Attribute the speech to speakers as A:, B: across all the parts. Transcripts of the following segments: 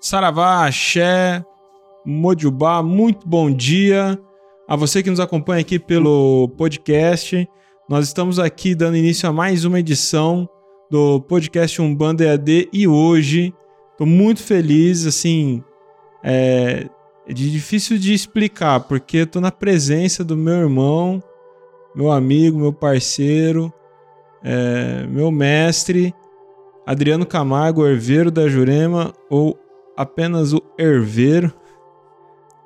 A: Saravá, Axé, Mojubá, muito bom dia a você que nos acompanha aqui pelo podcast. Nós estamos aqui dando início a mais uma edição do podcast Umbanda EAD e hoje estou muito feliz, assim, é, é difícil de explicar, porque estou na presença do meu irmão, meu amigo, meu parceiro, é, meu mestre, Adriano Camargo, herveiro da Jurema, ou apenas o herveiro.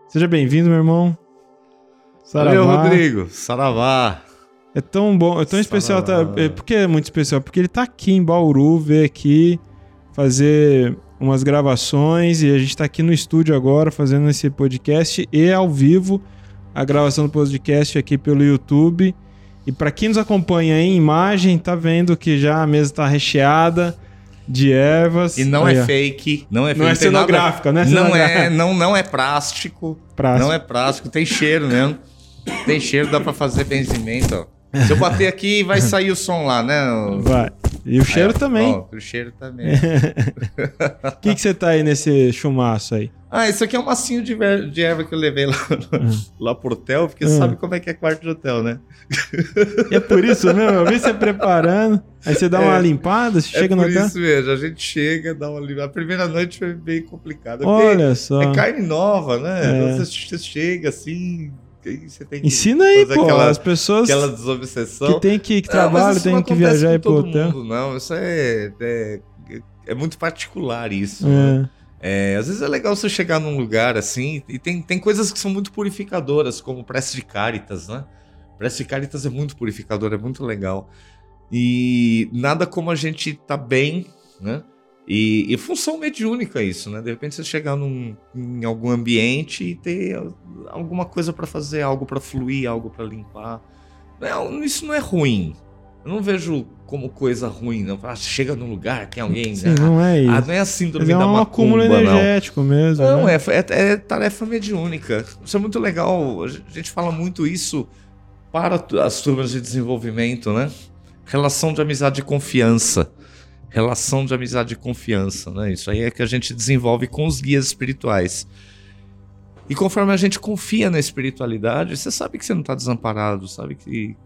A: Seja bem-vindo, meu irmão.
B: Saravá. Valeu, Rodrigo. Saravá.
A: É tão bom, é tão especial. Tá, é, por que é muito especial? Porque ele tá aqui em Bauru, veio aqui fazer umas gravações e a gente tá aqui no estúdio agora fazendo esse podcast e ao vivo a gravação do podcast aqui pelo YouTube. E para quem nos acompanha em imagem, tá vendo que já a mesa tá recheada de ervas.
B: E não Aí, é fake, não é
A: Não é cenográfica,
B: nada,
A: né?
B: Não é, não, não é plástico, plástico. Não é plástico, tem cheiro mesmo. Tem cheiro, dá para fazer benzimento, ó. Se eu bater aqui, vai sair o som lá, né?
A: Vai. E o cheiro aí, também.
B: Ó, o cheiro também.
A: O que, que você tá aí nesse chumaço aí?
B: Ah, isso aqui é um massinho de, de erva que eu levei lá, uhum. lá pro hotel, porque uhum. sabe como é que é quarto de hotel, né?
A: E é por isso mesmo, eu vi você preparando, aí você dá é, uma limpada, você é chega no hotel. É
B: por isso mesmo, a gente chega, dá uma limpada. A primeira noite foi bem complicada.
A: Olha só.
B: É carne nova, né? É. Você, você chega assim, você tem que
A: Ensina aí, pô, aquela, as pessoas
B: aquela desobsessão.
A: que tem que, que trabalham, tem que viajar e ir pro hotel.
B: Mundo, não, isso é, é, é muito particular isso. É. Né? É, às vezes é legal você chegar num lugar assim, e tem, tem coisas que são muito purificadoras, como prece de caritas, né? Prece de caritas é muito purificador, é muito legal. E nada como a gente tá bem, né? E, e função mediúnica isso, né? De repente você chegar num, em algum ambiente e ter alguma coisa para fazer, algo para fluir, algo para limpar. Não, isso não é ruim. Eu não vejo como coisa ruim, não. Ah, chega num lugar, tem alguém.
A: Sim, ah, não é isso.
B: Ah, não é a síndrome
A: é
B: da
A: um acúmulo energético
B: não.
A: mesmo.
B: Não,
A: né?
B: é, é, é, tarefa mediúnica. Isso é muito legal. A gente fala muito isso para as turmas de desenvolvimento, né? Relação de amizade e confiança. Relação de amizade e confiança, né? Isso aí é que a gente desenvolve com os guias espirituais. E conforme a gente confia na espiritualidade, você sabe que você não está desamparado, sabe que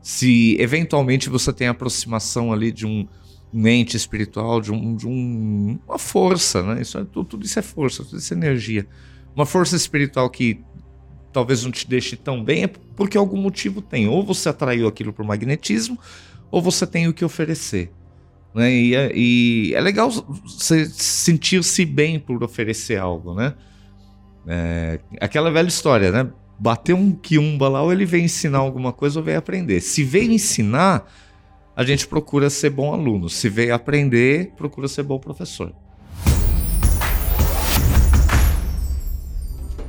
B: se eventualmente você tem aproximação ali de um, ente espiritual, de, um, de um, uma força, né? Isso é, tudo, tudo isso é força, tudo isso é energia. Uma força espiritual que talvez não te deixe tão bem é porque algum motivo tem. Ou você atraiu aquilo por magnetismo, ou você tem o que oferecer. Né? E, é, e é legal você sentir-se bem por oferecer algo, né? É, aquela velha história, né? bater um quiumba lá, ou ele vem ensinar alguma coisa ou vem aprender. Se veio ensinar, a gente procura ser bom aluno. Se veio aprender, procura ser bom professor.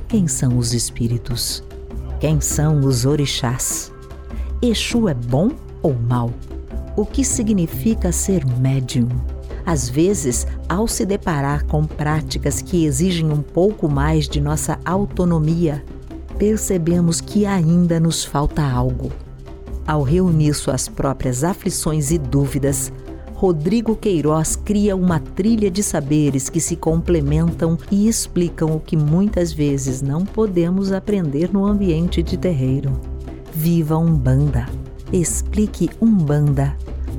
C: Quem são os espíritos? Quem são os orixás? Exu é bom ou mal? O que significa ser médium? Às vezes, ao se deparar com práticas que exigem um pouco mais de nossa autonomia, percebemos que ainda nos falta algo. Ao reunir suas próprias aflições e dúvidas, Rodrigo Queiroz cria uma trilha de saberes que se complementam e explicam o que muitas vezes não podemos aprender no ambiente de terreiro. Viva Umbanda! Explique Umbanda!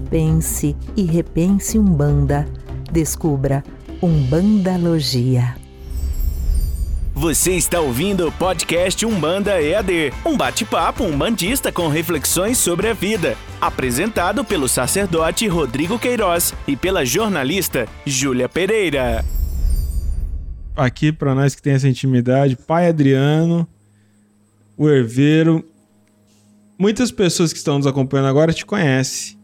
C: Pense e repense Umbanda! Descubra Umbandalogia!
D: Você está ouvindo o podcast Umbanda EAD, um bate-papo umbandista com reflexões sobre a vida, apresentado pelo sacerdote Rodrigo Queiroz e pela jornalista Júlia Pereira.
A: Aqui para nós que tem essa intimidade, pai Adriano, o herveiro. Muitas pessoas que estão nos acompanhando agora te conhecem,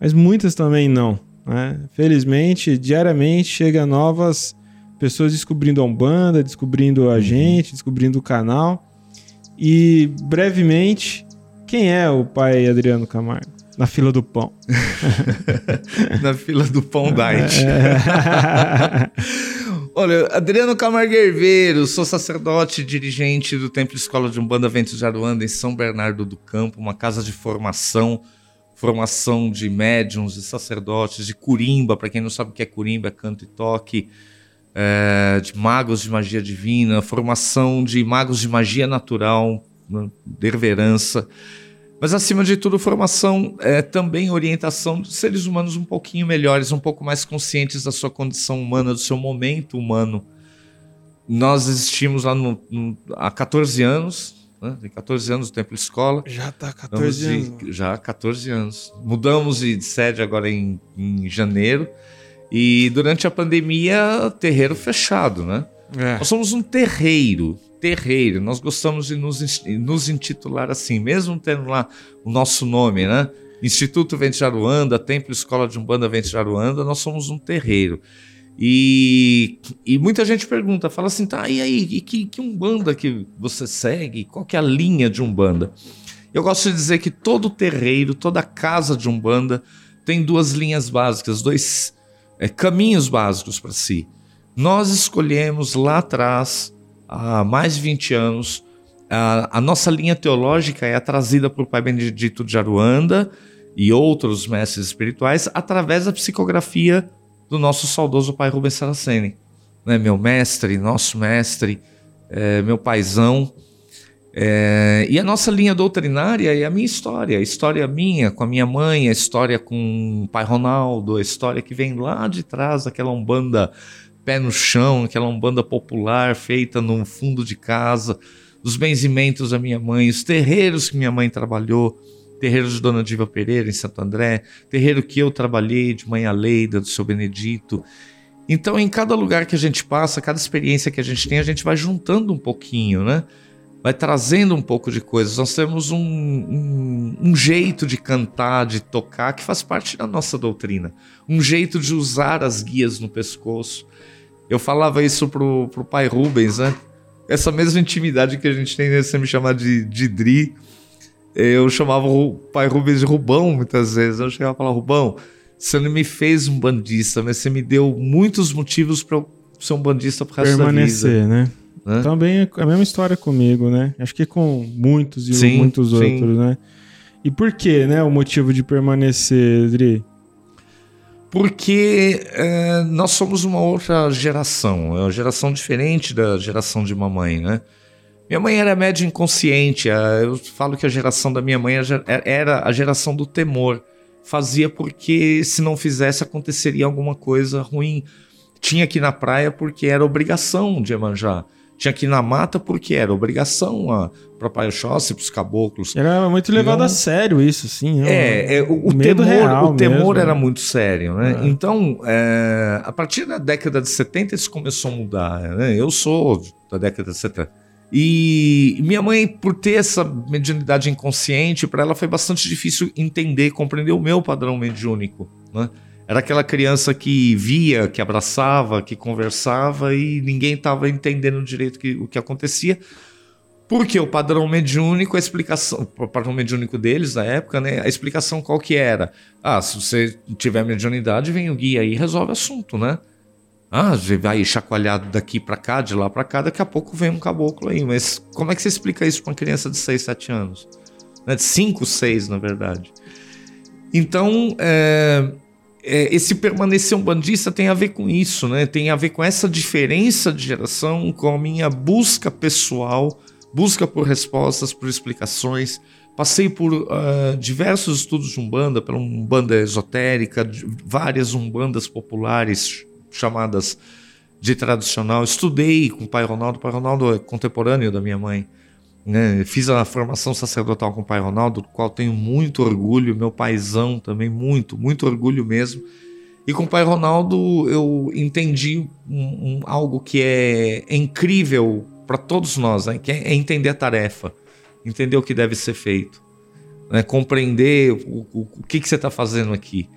A: mas muitas também não. Né? Felizmente, diariamente chega novas pessoas descobrindo a Umbanda, descobrindo a uhum. gente, descobrindo o canal. E brevemente, quem é o pai Adriano Camargo? Na fila do pão.
B: Na fila do pão diet. É. Olha, Adriano Camargo Herveiro, sou sacerdote dirigente do Templo Escola de Umbanda Ventos de Aruanda em São Bernardo do Campo, uma casa de formação, formação de médiums, de sacerdotes, de curimba, para quem não sabe o que é curimba, é canto e toque, é, de magos de magia divina, formação de magos de magia natural, né, derverança. Mas, acima de tudo, formação é também orientação de seres humanos um pouquinho melhores, um pouco mais conscientes da sua condição humana, do seu momento humano. Nós existimos lá no, no, há 14 anos, né? Tem 14 anos no Templo Escola.
A: Já tá 14
B: de,
A: anos.
B: Já 14 anos. Mudamos de sede agora em, em janeiro. E durante a pandemia, terreiro fechado, né? É. Nós somos um terreiro, terreiro. Nós gostamos de nos, nos intitular assim, mesmo tendo lá o nosso nome, né? Instituto Vente Jaruanda, Templo Escola de Umbanda Vente Jaruanda, nós somos um terreiro. E, e muita gente pergunta, fala assim, tá, e aí, e que, que Umbanda que você segue? Qual que é a linha de Umbanda? Eu gosto de dizer que todo terreiro, toda casa de Umbanda tem duas linhas básicas, dois é, caminhos básicos para si. Nós escolhemos lá atrás, há mais de 20 anos, a, a nossa linha teológica é trazida por Pai Benedito de Aruanda e outros mestres espirituais através da psicografia do nosso saudoso pai Rubens Saraceni, né? meu mestre, nosso mestre, é, meu paizão. É, e a nossa linha doutrinária é a minha história, a história minha com a minha mãe, a história com o pai Ronaldo, a história que vem lá de trás daquela umbanda pé no chão, aquela umbanda popular feita no fundo de casa, os benzimentos da minha mãe, os terreiros que minha mãe trabalhou, terreiro de Dona Diva Pereira, em Santo André, terreiro que eu trabalhei, de Mãe Aleida, do Seu Benedito. Então, em cada lugar que a gente passa, cada experiência que a gente tem, a gente vai juntando um pouquinho, né? Vai trazendo um pouco de coisas. Nós temos um, um, um jeito de cantar, de tocar, que faz parte da nossa doutrina. Um jeito de usar as guias no pescoço. Eu falava isso pro, pro pai Rubens, né? Essa mesma intimidade que a gente tem, né? Você me chamar de, de Dri, eu chamava o pai Rubens de Rubão muitas vezes. Eu chegava e falava, Rubão, você não me fez um bandista, mas você me deu muitos motivos para eu ser um bandista pro resto
A: Permanecer,
B: da vida.
A: né? né? Também é a mesma história comigo, né? Acho que com muitos e sim, muitos sim. outros, né? E por que, né, o motivo de permanecer, Dri?
B: Porque é, nós somos uma outra geração, é uma geração diferente da geração de mamãe, né? Minha mãe era média inconsciente. Eu falo que a geração da minha mãe era a geração do temor. Fazia porque se não fizesse aconteceria alguma coisa ruim. Tinha que ir na praia porque era obrigação de Emanjá. Tinha que ir na mata porque era obrigação para Pai Oxóssi, para os caboclos.
A: Era muito levado a sério isso, sim.
B: É, é, o, o temor, real o temor era muito sério, né? É. Então, é, a partir da década de 70 isso começou a mudar. Né? Eu sou da década de 70. E minha mãe, por ter essa mediunidade inconsciente, para ela foi bastante difícil entender, compreender o meu padrão mediúnico. Né? Era aquela criança que via, que abraçava, que conversava e ninguém estava entendendo direito que, o que acontecia. Porque o padrão mediúnico, a explicação, o padrão mediúnico deles na época, né? A explicação qual que era? Ah, se você tiver mediunidade, vem o guia aí e resolve o assunto, né? Ah, vai chacoalhado daqui para cá, de lá para cá, daqui a pouco vem um caboclo aí. Mas como é que você explica isso para uma criança de 6, 7 anos? Né? De 5, 6, na verdade. Então, é, é, esse permanecer um bandista tem a ver com isso, né? Tem a ver com essa diferença de geração, com a minha busca pessoal, busca por respostas, por explicações. Passei por uh, diversos estudos de Umbanda, pela Umbanda esotérica, várias Umbandas populares chamadas de tradicional. Estudei com o pai Ronaldo, o pai Ronaldo é contemporâneo da minha mãe. Né? Fiz a formação sacerdotal com o pai Ronaldo, do qual tenho muito orgulho, meu paizão também, muito, muito orgulho mesmo. E com o pai Ronaldo eu entendi um, um, algo que é, é incrível para todos nós, né? que é, é, entender a tarefa, entender o que deve ser feito, né? compreender o, o, o que, que você está fazendo aqui.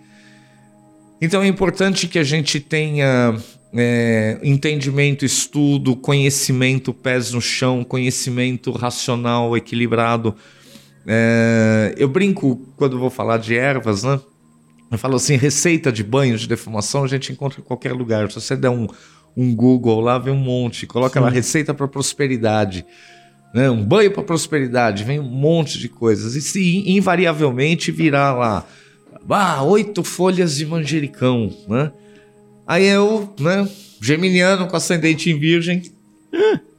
B: Então é importante que a gente tenha é, entendimento, estudo, conhecimento, pés no chão, conhecimento racional, equilibrado. É, eu brinco quando vou falar de ervas, né? Eu falo assim, receita de banho de defumação a gente encontra em qualquer lugar. Se você der um, um Google lá, vem um monte. Coloca Sim. lá receita para prosperidade. Né? Um banho para prosperidade, vem um monte de coisas. E se invariavelmente virar lá ah, oito folhas de manjericão, né? Aí eu, né, Geminiano com ascendente em virgem.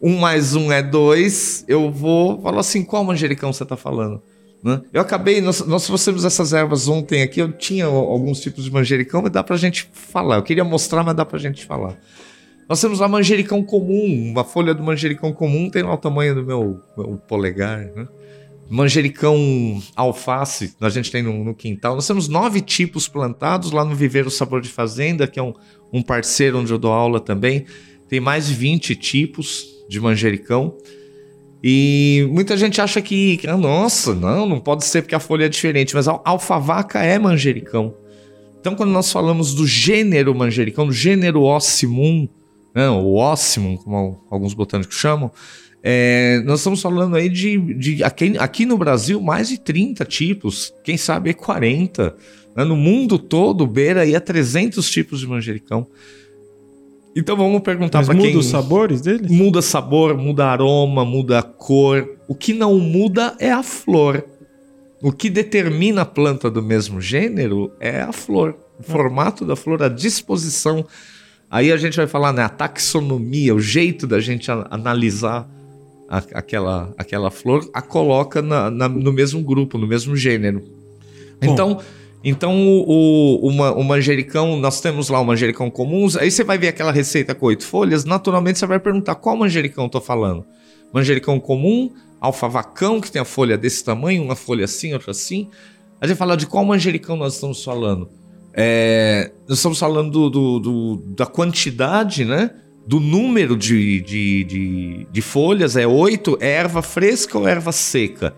B: Um mais um é dois. Eu vou falar assim: qual manjericão você tá falando? Né? Eu acabei, nós, nós trouxemos essas ervas ontem aqui. Eu tinha alguns tipos de manjericão, mas dá pra gente falar. Eu queria mostrar, mas dá pra gente falar. Nós temos lá manjericão comum, uma folha do manjericão comum tem lá o tamanho do meu, meu polegar, né? Manjericão alface, a gente tem no, no, quintal. Nós temos nove tipos plantados lá no Viveiro Sabor de Fazenda, que é um, um parceiro onde eu dou aula também. Tem mais de 20 tipos de manjericão. E muita gente acha que, ah, nossa, não, não pode ser porque a folha é diferente, mas a alfavaca é manjericão. Então, quando nós falamos do gênero manjericão, do gênero ossimum, né, o ossimum, como alguns botânicos chamam, é, nós estamos falando aí de, de aqui, aqui, no Brasil mais de 30 tipos, quem sabe 40. Né? No mundo todo, beira aí a 300 tipos de manjericão. Então vamos perguntar para quem...
A: muda os sabores deles?
B: Muda sabor, muda aroma, muda cor. O que não muda é a flor. O que determina a planta do mesmo gênero é a flor. O formato da flor, a disposição. Aí a gente vai falar, né, a taxonomia, o jeito da gente analisar a, aquela, aquela flor, a coloca na, na, no mesmo grupo, no mesmo gênero. Bom. Então, então o, o, o, manjericão, nós temos lá o manjericão comum, aí você vai ver aquela receita com oito folhas, naturalmente você vai perguntar qual manjericão eu tô falando. Manjericão comum, alfavacão, que tem a folha desse tamanho, uma folha assim, outra assim. A gente fala de qual manjericão nós estamos falando. É, nós estamos falando do, do, do, da quantidade, né? Do número de, de, de, de folhas, é oito, é erva fresca ou erva seca?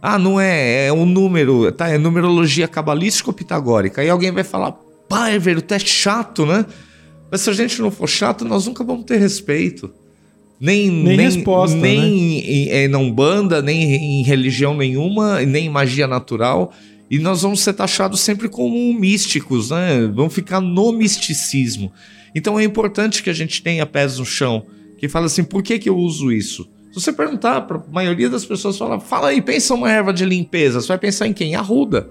B: Ah, não é, é um número, tá? É numerologia cabalístico-pitagórica. Aí alguém vai falar, pá, velho, tu é chato, né? Mas se a gente não for chato, nós nunca vamos ter respeito. Nem, nem, nem resposta, nem né? em, em, não banda, nem em religião nenhuma, nem em magia natural. E nós vamos ser taxados sempre como místicos, né? Vamos ficar no misticismo. Então é importante que a gente tenha pés no chão, que fala assim, por que, que eu uso isso? Se você perguntar para a maioria das pessoas, fala, fala aí, pensa uma erva de limpeza. Você vai pensar em quem? Arruda.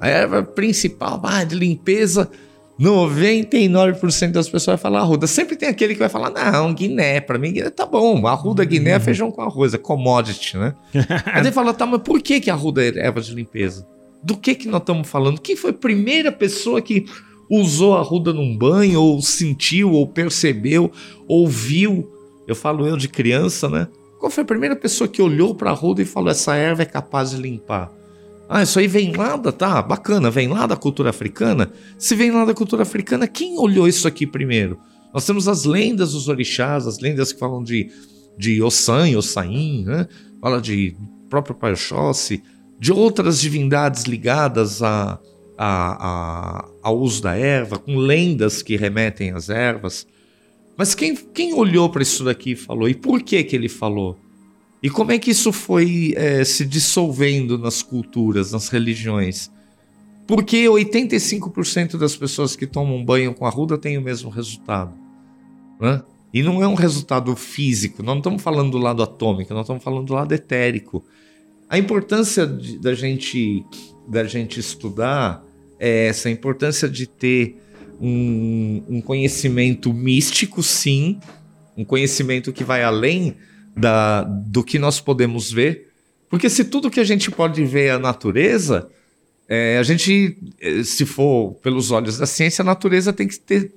B: A erva principal ah, de limpeza, 99% das pessoas vai falar arruda. Sempre tem aquele que vai falar, não, Guiné. Para mim, Guiné tá bom. Arruda, Guiné é feijão com arroz, é commodity, né? Aí ele fala, tá, mas por que, que arruda é erva de limpeza? Do que que nós estamos falando? Quem foi a primeira pessoa que usou a arruda num banho, ou sentiu, ou percebeu, ouviu? Eu falo eu de criança, né? Qual foi a primeira pessoa que olhou para a ruda e falou: essa erva é capaz de limpar? Ah, isso aí vem lá da. Tá, bacana, vem lá da cultura africana. Se vem lá da cultura africana, quem olhou isso aqui primeiro? Nós temos as lendas dos orixás, as lendas que falam de, de Ossan Ossain, né? Fala de próprio Pai Oxóssi, de outras divindades ligadas a, a, a, ao uso da erva, com lendas que remetem às ervas. Mas quem, quem olhou para isso daqui e falou? E por que que ele falou? E como é que isso foi é, se dissolvendo nas culturas, nas religiões? Porque 85% das pessoas que tomam banho com arruda têm o mesmo resultado. Né? E não é um resultado físico, nós não estamos falando do lado atômico, nós estamos falando do lado etérico. A importância de, da, gente, da gente estudar é essa, a importância de ter um, um conhecimento místico, sim, um conhecimento que vai além da, do que nós podemos ver. Porque se tudo que a gente pode ver é a natureza, é, a gente, eh, se for pelos olhos da ciência, a natureza tem que ter.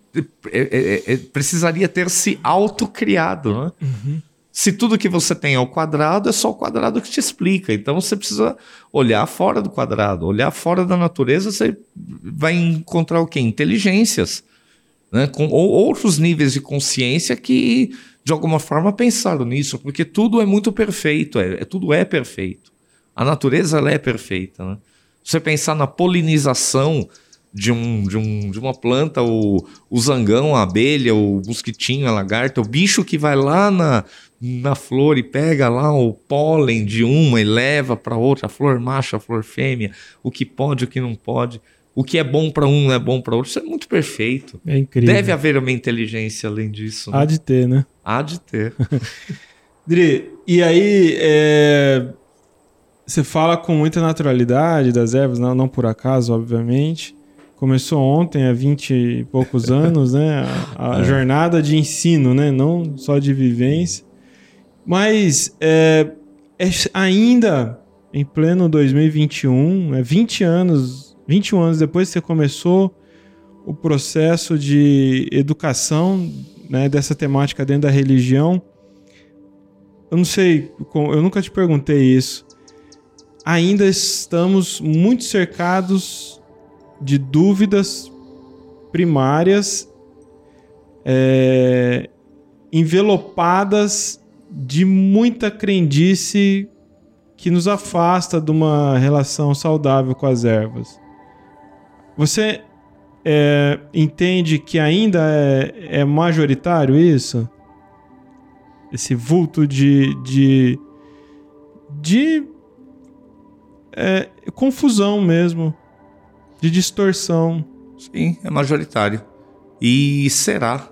B: É, é, é precisaria ter se autocriado. Né? Uhum. Se tudo que você tem é o quadrado, é só o quadrado que te explica. Então você precisa olhar fora do quadrado, olhar fora da natureza, você vai encontrar o quê? Inteligências, né? Com, ou outros níveis de consciência que, de alguma forma, pensaram nisso, porque tudo é muito perfeito, é, é tudo é perfeito. A natureza ela é perfeita. Né? Você pensar na polinização de, um, de, um, de uma planta, o, o zangão, a abelha, o mosquitinho, a lagarta, o bicho que vai lá na, na flor e pega lá o pólen de uma e leva para outra, a flor macho, a flor fêmea, o que pode, o que não pode. O que é bom para um não é bom para outro. Isso é muito perfeito.
A: É incrível.
B: Deve haver uma inteligência além disso.
A: Né? Há de ter, né?
B: Há de ter.
A: Dri, e aí é... você fala com muita naturalidade das ervas, não, não por acaso, obviamente. Começou ontem, há 20 e poucos anos, né? A, a é. jornada de ensino, né? Não só de vivência. Mas é, é ainda em pleno 2021, é 20 anos, 21 anos depois que você começou o processo de educação né, dessa temática dentro da religião. Eu não sei, eu nunca te perguntei isso. Ainda estamos muito cercados de dúvidas primárias é, envelopadas de muita crendice que nos afasta de uma relação saudável com as ervas. Você é, entende que ainda é, é, majoritário isso? Esse vulto de, de, de é, confusão mesmo de distorção.
B: Sim, é majoritário. E será.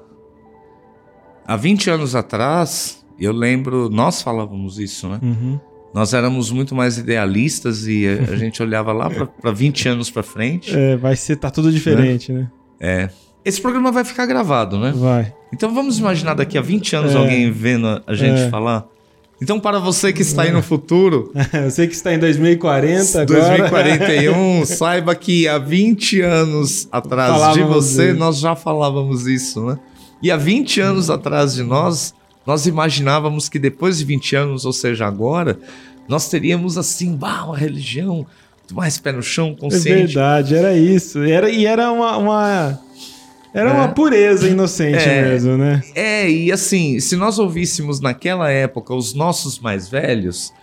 B: Há 20 anos atrás, eu lembro, nós falávamos isso, né? Uhum. Nós éramos muito mais idealistas e a, gente olhava lá para 20 anos para frente.
A: É, vai ser, tá tudo diferente, né? né?
B: É. Esse programa vai ficar gravado, né?
A: Vai.
B: Então vamos imaginar daqui a 20 anos é. alguém vendo a gente é. falar. Então, para você que está aí no futuro.
A: você que está em 2040
B: agora. 2041, saiba que há 20 anos atrás falávamos de você, isso. nós já falávamos isso, né? E há 20 anos atrás de nós, nós imaginávamos que depois de 20 anos, ou seja, agora, nós teríamos assim, bah, uma religião mais pé no chão, consciente. É
A: verdade, era isso. Era, e era uma, uma era uma né? pureza inocente é, mesmo, né?
B: É, e assim, se nós ouvíssemos naquela época os nossos mais velhos,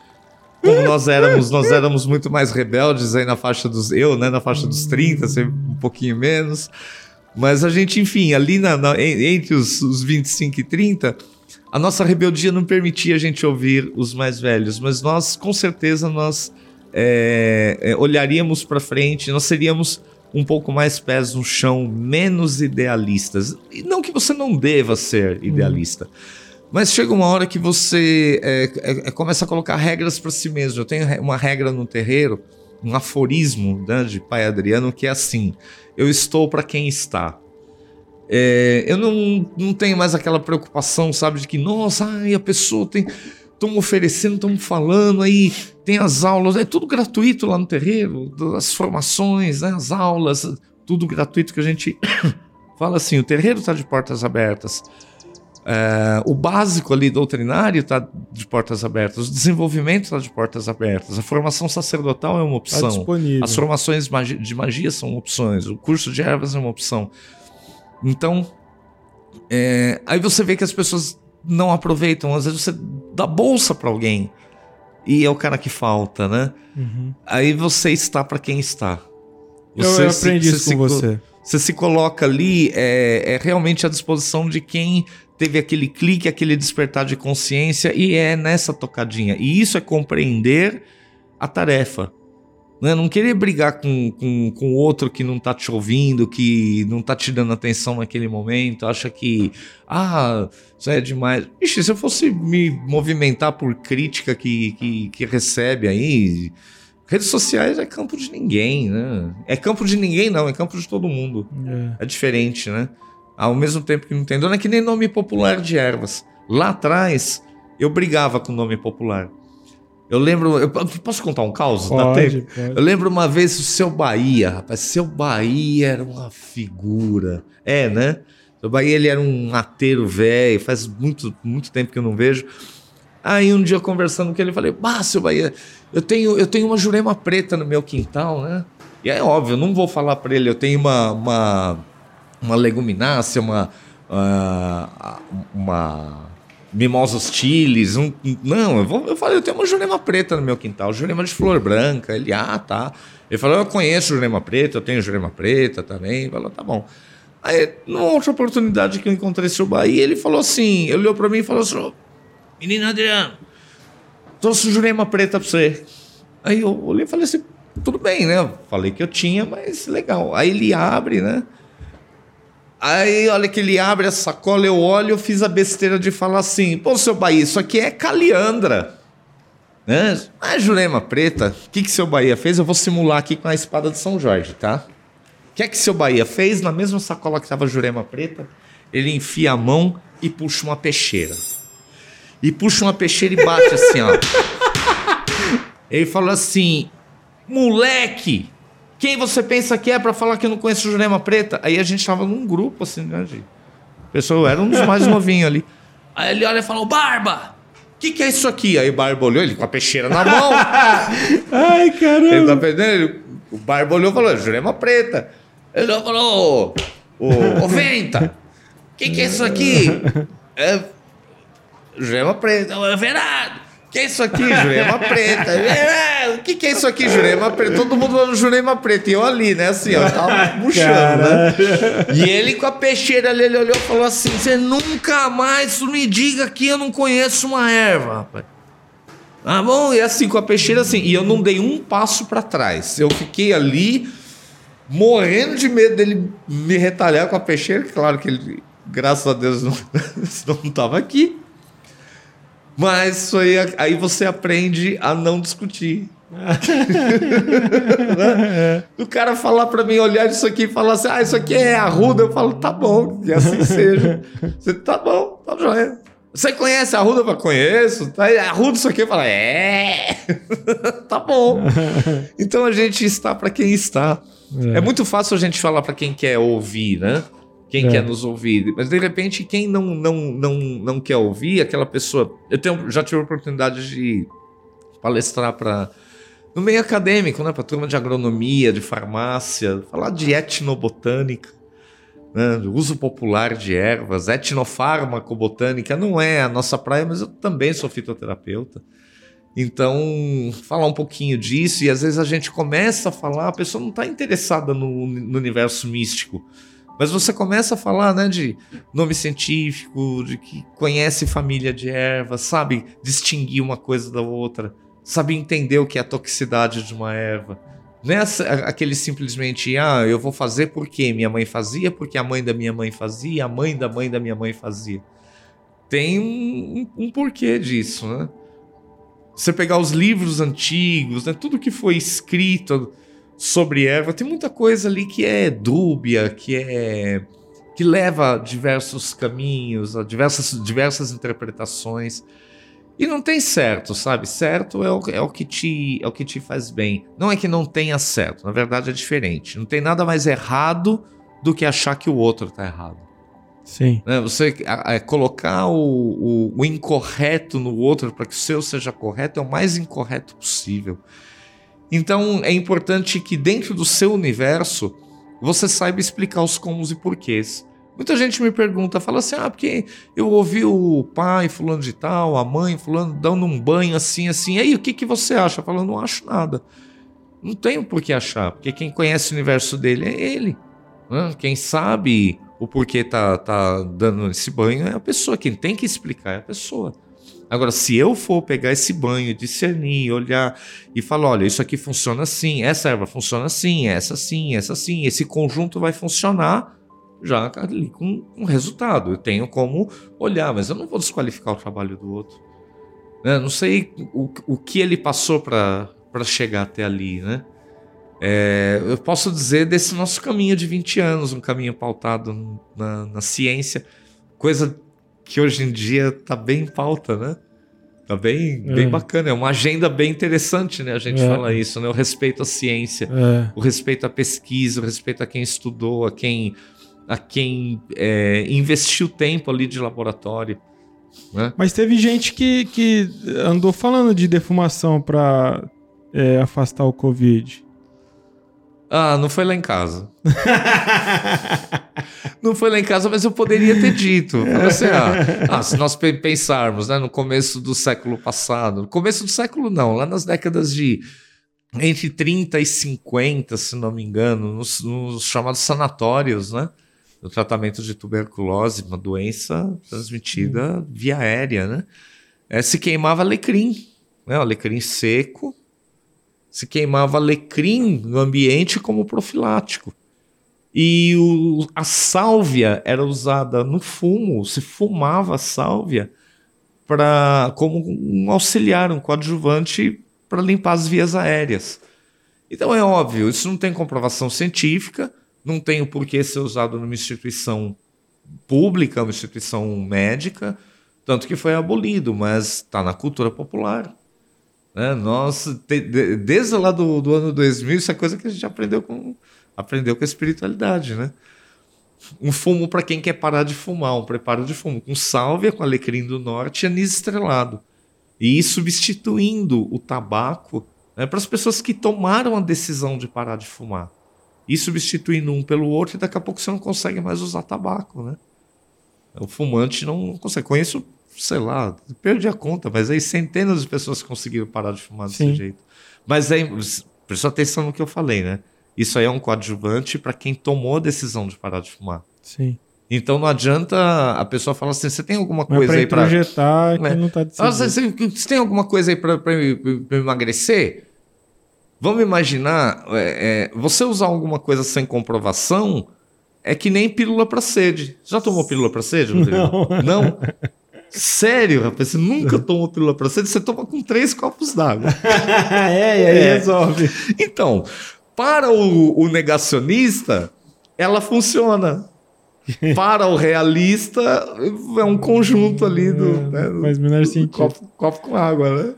B: como nós éramos, nós éramos muito mais rebeldes aí na faixa dos. Eu, né? Na faixa dos 30, um pouquinho menos. Mas a gente, enfim, ali na, na, entre os, os 25 e 30, a nossa rebeldia não permitia a gente ouvir os mais velhos. Mas nós, com certeza, nós é, é, olharíamos para frente, nós seríamos um pouco mais pés no chão, menos idealistas. E não que você não deva ser idealista. Uhum. Mas chega uma hora que você é, é, é começa a colocar regras para si mesmo. Eu tenho uma regra no terreiro, um aforismo né, de pai Adriano, que é assim: eu estou para quem está. É, eu não, não tenho mais aquela preocupação, sabe, de que, nossa, ai, a pessoa tem estão oferecendo, estão falando aí, tem as aulas, é tudo gratuito lá no terreiro, as formações, né, as aulas, tudo gratuito que a gente fala assim, o terreiro está de portas abertas. É, o básico ali doutrinário está de portas abertas, o desenvolvimento está de portas abertas, a formação sacerdotal é uma opção, tá as formações de magia são opções, o curso de ervas é uma opção. Então, é, aí você vê que as pessoas não aproveitam. Às vezes você dá bolsa para alguém e é o cara que falta, né? Uhum. Aí você está para quem está.
A: Você, eu, aprendi se, isso com você.
B: Você se coloca ali, é, é realmente à disposição de quem teve aquele clique, aquele despertar de consciência e é nessa tocadinha. E isso é compreender a tarefa. Né? Não querer brigar com, com, com outro que não tá te ouvindo, que não tá te dando atenção naquele momento, acha que, ah, isso é demais. Ixi, se eu fosse me movimentar por crítica que, que, que recebe aí, redes sociais é campo de ninguém, né? É campo de ninguém, não, é campo de todo mundo. É, é diferente, né? Ao mesmo tempo que não tem dono, é que nem nome popular de ervas. Lá atrás, eu brigava com nome popular. Eu lembro. Eu posso contar um caos?
A: Pode, pode.
B: Eu lembro uma vez o seu Bahia, rapaz. Seu Bahia era uma figura. É, né? Seu Bahia ele era um ateiro velho, faz muito, muito tempo que eu não vejo. Aí um dia conversando com ele, eu falei: Bah, seu Bahia, eu tenho, eu tenho uma jurema preta no meu quintal, né? E é óbvio, eu não vou falar para ele, eu tenho uma, uma, uma leguminácea, uma. Uh, uma mimosas chiles. Um, não, eu, vou, eu falei, eu tenho uma jurema preta no meu quintal, jurema de flor branca. Ele, ah, tá. Ele falou, eu conheço jurema preta, eu tenho jurema preta também. Ele falou, tá bom. Aí, numa outra oportunidade que eu encontrei seu Bahia, ele falou assim, ele olhou para mim e falou assim, menina Adriano, trouxe jurema preta para você. Aí eu olhei e falei assim, tudo bem, né? Falei que eu tinha, mas legal. Aí ele abre, né? Aí, olha que ele abre a sacola, eu olho, eu fiz a besteira de falar assim: pô, seu Bahia, isso aqui é caliandra. Né? Ah, Jurema Preta, o que, que seu Bahia fez? Eu vou simular aqui com a espada de São Jorge, tá? que que seu Bahia fez? Na mesma sacola que tava Jurema Preta, ele enfia a mão e puxa uma peixeira. E puxa uma peixeira e bate assim, ó. Ele falou assim: moleque, quem você pensa que é para falar que eu não conheço Jurema Preta? Aí a gente tava num grupo, assim, né, de pessoa, eu era um dos mais novinhos ali. Aí ele olha e falou: Barba, o que, que é isso aqui? Aí o Barba olhou, ele com a peixeira na mão.
A: Ai, caramba.
B: ele tá perdendo, ele- o Barba olhou e falou: Jurema Preta. Ele olhou e falou: Ô, ô, ô Venta, o que, que é isso aqui? É. Jurema Preta, é Verado. O que é isso aqui, Jurema Preta? É, o que, que é isso aqui, Jurema Preta? Todo mundo falando Jurema Preta. E eu ali, né? Assim, ó, tava puxando, né? E ele com a peixeira ali, ele olhou e falou assim: Você nunca mais me diga que eu não conheço uma erva, rapaz. Ah, bom, e assim, com a peixeira assim. E eu não dei um passo pra trás. Eu fiquei ali, morrendo de medo dele me retalhar com a peixeira. Claro que ele, graças a Deus, não, não tava aqui. Mas isso aí, aí você aprende a não discutir. O cara falar pra mim, olhar isso aqui e falar assim: ah, isso aqui é arruda. Eu falo, tá bom, que assim seja. Você, tá bom, tá joia. Você conhece a Arruda? Eu falo, conheço. Tá, Arruda isso aqui? Eu falo, é. tá bom. Então a gente está pra quem está. É. muito fácil a gente falar pra quem quer ouvir, né? Quem
A: É.
B: quer nos ouvir. Mas de repente, quem não, não, não, não quer ouvir, aquela pessoa. Eu tenho, já tive a oportunidade de palestrar para no meio acadêmico, né, para turma de agronomia, de farmácia, falar de etnobotânica, né, uso popular de ervas, etnofármaco-botânica não é a nossa praia, mas eu também sou fitoterapeuta. Então, falar um pouquinho disso, e às vezes a gente começa a falar, a pessoa não está interessada no, no universo místico. Mas você começa a falar né, de nome científico, de que conhece família de ervas, sabe distinguir uma coisa da outra, sabe entender o que é a toxicidade de uma erva. Não é aquele simplesmente, ah, eu vou fazer porque minha mãe fazia, porque a mãe da minha mãe fazia, a mãe da mãe da minha mãe fazia. Tem um, um- um porquê disso, né? Você pegar os livros antigos, né, tudo que foi escrito sobre erva, tem muita coisa ali que é dúbia, que é que leva a diversos caminhos, a diversas, diversas interpretações. E não tem certo, sabe? Certo é o, é, o que te, é o que te faz bem. Não é que não tenha certo, na verdade é diferente. Não tem nada mais errado do que achar que o outro está errado.
A: Sim.
B: né? Você a- a- colocar o, o- o incorreto no outro para que o seu seja correto é o mais incorreto possível. Então é importante que dentro do seu universo você saiba explicar os comos e porquês. Muita gente me pergunta, fala assim: ah, porque eu ouvi o pai fulano de tal, a mãe fulano dando um banho assim, assim. E aí, o que, que você acha? Fala, não acho nada. Não tenho por que achar, porque quem conhece o universo dele é ele. né? Quem sabe o porquê tá, tá dando esse banho é a pessoa. Quem tem que explicar é a pessoa. Agora, se eu for pegar esse banho, discernir, olhar e falar: olha, isso aqui funciona assim, essa erva funciona assim, essa assim, essa assim, esse conjunto vai funcionar já ali com um resultado. Eu tenho como olhar, mas eu não vou desqualificar o trabalho do outro. Né? Não sei o, o que ele passou para chegar até ali, né? É, eu posso dizer desse nosso caminho de 20 anos, um caminho pautado na, na ciência, coisa que hoje em dia tá bem em pauta, né? Tá bem,
A: É.
B: bem bacana, é uma agenda bem interessante, né? A gente
A: É.
B: fala isso, né? O respeito à ciência
A: É.
B: o respeito à pesquisa, o respeito a quem estudou, a quem, a quem é, investiu tempo ali de laboratório. Né?
A: Mas teve gente que, que andou falando de defumação pra é, afastar o Covid.
B: Ah, não foi lá em casa. não foi lá em casa, mas eu poderia ter dito. Assim, ah, ah, se nós pe- pensarmos né, no começo do século passado, no começo do século não, lá nas décadas de entre 30 e 50, se não me engano, nos, nos chamados sanatórios, né? No tratamento de tuberculose, uma doença transmitida via aérea, né? Eh, se queimava alecrim, né? O alecrim seco, se queimava alecrim no ambiente como profilático. E o- a sálvia era usada no fumo, se fumava a sálvia pra, como um auxiliar, um coadjuvante para limpar as vias aéreas. Então é óbvio, isso não tem comprovação científica, não tem o porquê ser usado numa instituição pública, uma instituição médica, tanto que foi abolido, mas está na cultura popular. Né? Nós, desde lá do, do ano 2000, isso é coisa que a gente aprendeu com, aprendeu com a espiritualidade, né? Um fumo para quem quer parar de fumar, um preparo de fumo com sálvia, com alecrim do norte e anis estrelado. E substituindo o tabaco né, para as pessoas que tomaram a decisão de parar de fumar. E substituindo um pelo outro, e daqui a pouco você não consegue mais usar tabaco, né? O fumante não consegue. Conheço, sei lá, perdi a conta, mas aí centenas de pessoas conseguiram parar de fumar desse Sim. jeito. Mas aí, presta atenção no que eu falei, né? Isso aí é um coadjuvante para quem tomou a decisão de parar de fumar.
A: Sim.
B: Então não adianta a pessoa falar assim: você tem alguma coisa aí para.
A: projetar né? que não está decidido.
B: Você, você tem alguma coisa aí para emagrecer? Vamos imaginar, é, é, você usar alguma coisa sem comprovação é que nem pílula para sede. Já tomou pílula para sede, Rodrigo?
A: Não.
B: Não? Sério, rapaz? Você nunca tomou pílula para sede? Você toma com três copos d'água.
A: é, e aí é. resolve.
B: Então, para o, o negacionista, ela funciona. Para o realista, é um conjunto ali do. É,
A: né, faz menor sentido.
B: Copo, copo, com água, né?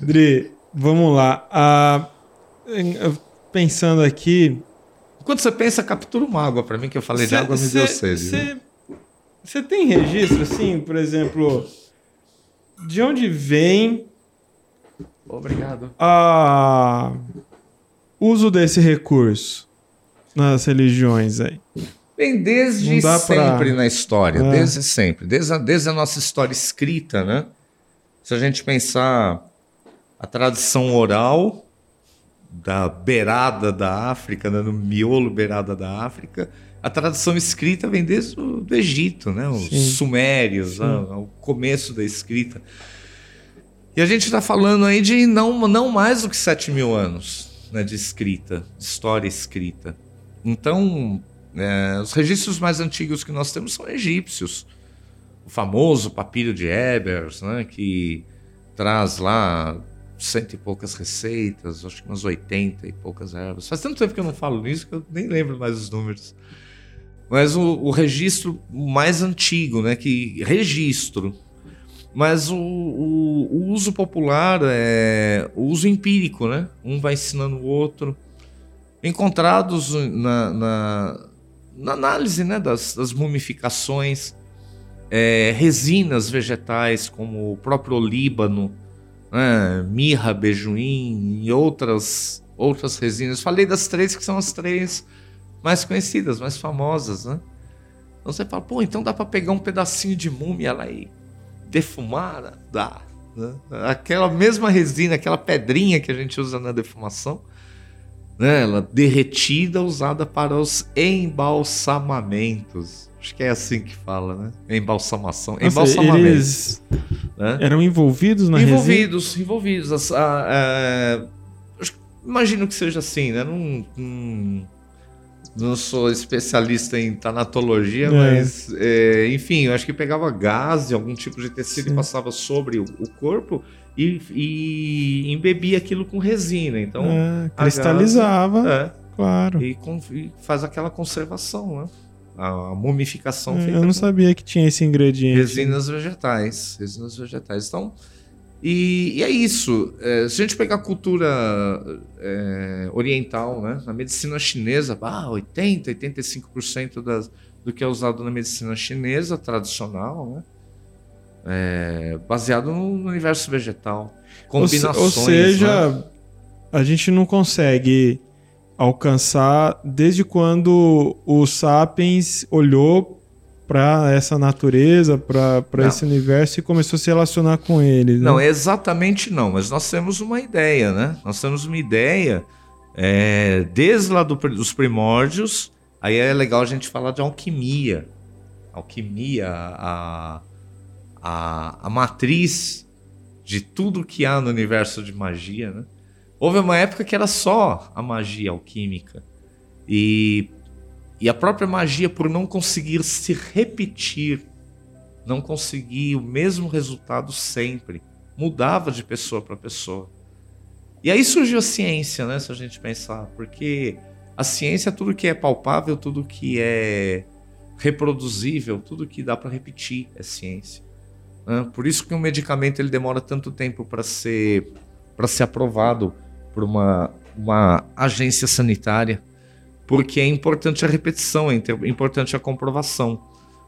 A: Dri, vamos lá. Ah, pensando aqui.
B: Quando você pensa, captura uma água para mim, que eu falei cê, de água, me deu sede.
A: Você tem registro, assim, por exemplo, de onde vem.
B: Obrigado.
A: A uso desse recurso nas religiões aí?
B: Bem, desde sempre pra... na história, é. desde sempre, desde a, desde a nossa história escrita, né? Se a gente pensar a tradição oral da beirada da África, né? no miolo beirada da África, a tradição escrita vem desde o do Egito, né? Os Sim. sumérios, né? o começo da escrita. E a gente está falando aí de não, não mais do que 7 mil anos né, de escrita, de história escrita. Então, é, os registros mais antigos que nós temos são egípcios. O famoso papiro de Ebers, né, que traz lá cento e poucas receitas, acho que umas 80 e poucas ervas. Faz tanto tempo que eu não falo nisso que eu nem lembro mais os números. Mas o, o registro mais antigo, né, que registro mas o, o, o, uso popular é o uso empírico, né? Um vai ensinando o outro. Encontrados na, na, na análise né? das, das mumificações, é, resinas vegetais como o próprio líbano, né? mirra, bejuim e outras, outras resinas. Falei das três que são as três mais conhecidas, mais famosas, né? Então você fala, pô, então dá para pegar um pedacinho de múmia lá e defumada, dá. Né? Aquela mesma resina, aquela pedrinha que a gente usa na defumação, né? ela derretida, usada para os embalsamamentos. Acho que é assim que fala, né? Embalsamação. Nossa, Embalsamamento. Eles
A: né? eram envolvidos na
B: envolvidos,
A: resina?
B: Envolvidos, envolvidos. É, imagino que seja assim, né? Não, não, não sou especialista em tanatologia, é. mas é, enfim, eu acho que pegava gás de algum tipo de tecido Sim. e passava sobre o, o corpo e, e, embebia aquilo com resina. Então
A: é, cristalizava, gás, é, claro,
B: e, e, faz aquela conservação, né? A, mumificação.
A: É, eu não sabia que tinha esse ingrediente.
B: Resinas vegetais, resinas vegetais. Então e, e, é isso. É, se a gente pegar a cultura é, oriental, né, na medicina chinesa, ah, 80, 85% das, do que é usado na medicina chinesa tradicional, né, é, baseado no, universo vegetal. Combinações.
A: Ou, ou seja, né? a gente não consegue alcançar desde quando o Sapiens olhou para essa natureza, para esse universo e começou a se relacionar com ele. Né?
B: Não, exatamente não, mas nós temos uma ideia, né? Nós temos uma ideia é, desde lá do, dos primórdios, aí é legal a gente falar de alquimia. Alquimia, a, a, a matriz de tudo que há no universo de magia, né? Houve uma época que era só a magia alquímica. E e a própria magia, por não conseguir se repetir, não conseguir o mesmo resultado sempre, mudava de pessoa para pessoa. E aí surgiu a ciência, né? Se a gente pensar, porque A ciência é tudo que é palpável, tudo que é reproduzível, tudo que dá para repetir é ciência. Né? Por isso que um medicamento ele demora tanto tempo para ser para ser aprovado por uma, uma agência sanitária, porque é importante a repetição, é importante a comprovação.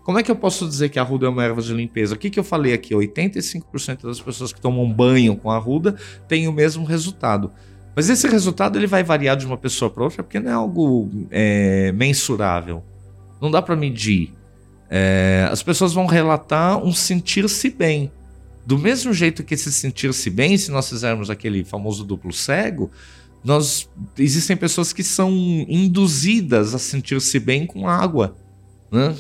B: Como é que eu posso dizer que a arruda é uma erva de limpeza? O que, que eu falei aqui? 85% das pessoas que tomam banho com arruda têm o mesmo resultado. Mas esse resultado ele vai variar de uma pessoa para outra porque não é algo é, mensurável. Não dá para medir. É, as pessoas vão relatar um sentir-se bem. Do mesmo jeito que esse sentir-se bem, se nós fizermos aquele famoso duplo cego, nós existem pessoas que são induzidas a sentir-se bem com água, né?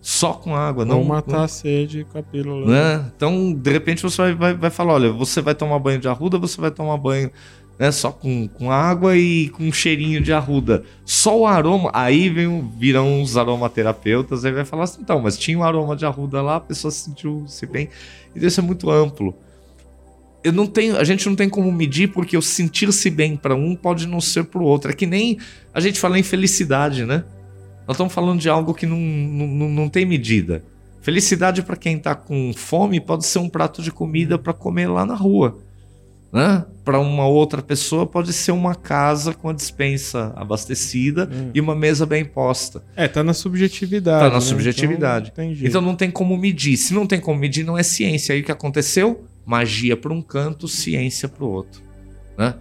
B: Só com água, não
A: matar a sede com a pílula.
B: Né? Então, de repente você vai, vai, vai falar, olha, você vai tomar banho de arruda, você vai tomar banho né, só com, com água e com um cheirinho de arruda. Só o aroma. Aí vem, viram os aromaterapeutas, aí vai falar assim, então, mas tinha um aroma de arruda lá, a pessoa sentiu-se bem. E isso é muito amplo. Eu não tenho, a gente não tem como medir porque o sentir-se bem para um pode não ser para o outro. É que nem a gente fala em felicidade, né? Nós estamos falando de algo que não, não, não tem medida. Felicidade para quem está com fome pode ser um prato de comida para comer lá na rua. Né? Para uma outra pessoa pode ser uma casa com a dispensa abastecida hum. e uma mesa bem posta.
A: É, tá na subjetividade.
B: Tá na né? subjetividade. Então não, então não, tem como medir. Se não tem como medir, não é ciência. Aí o que aconteceu? Magia para um canto, ciência para o outro. Né?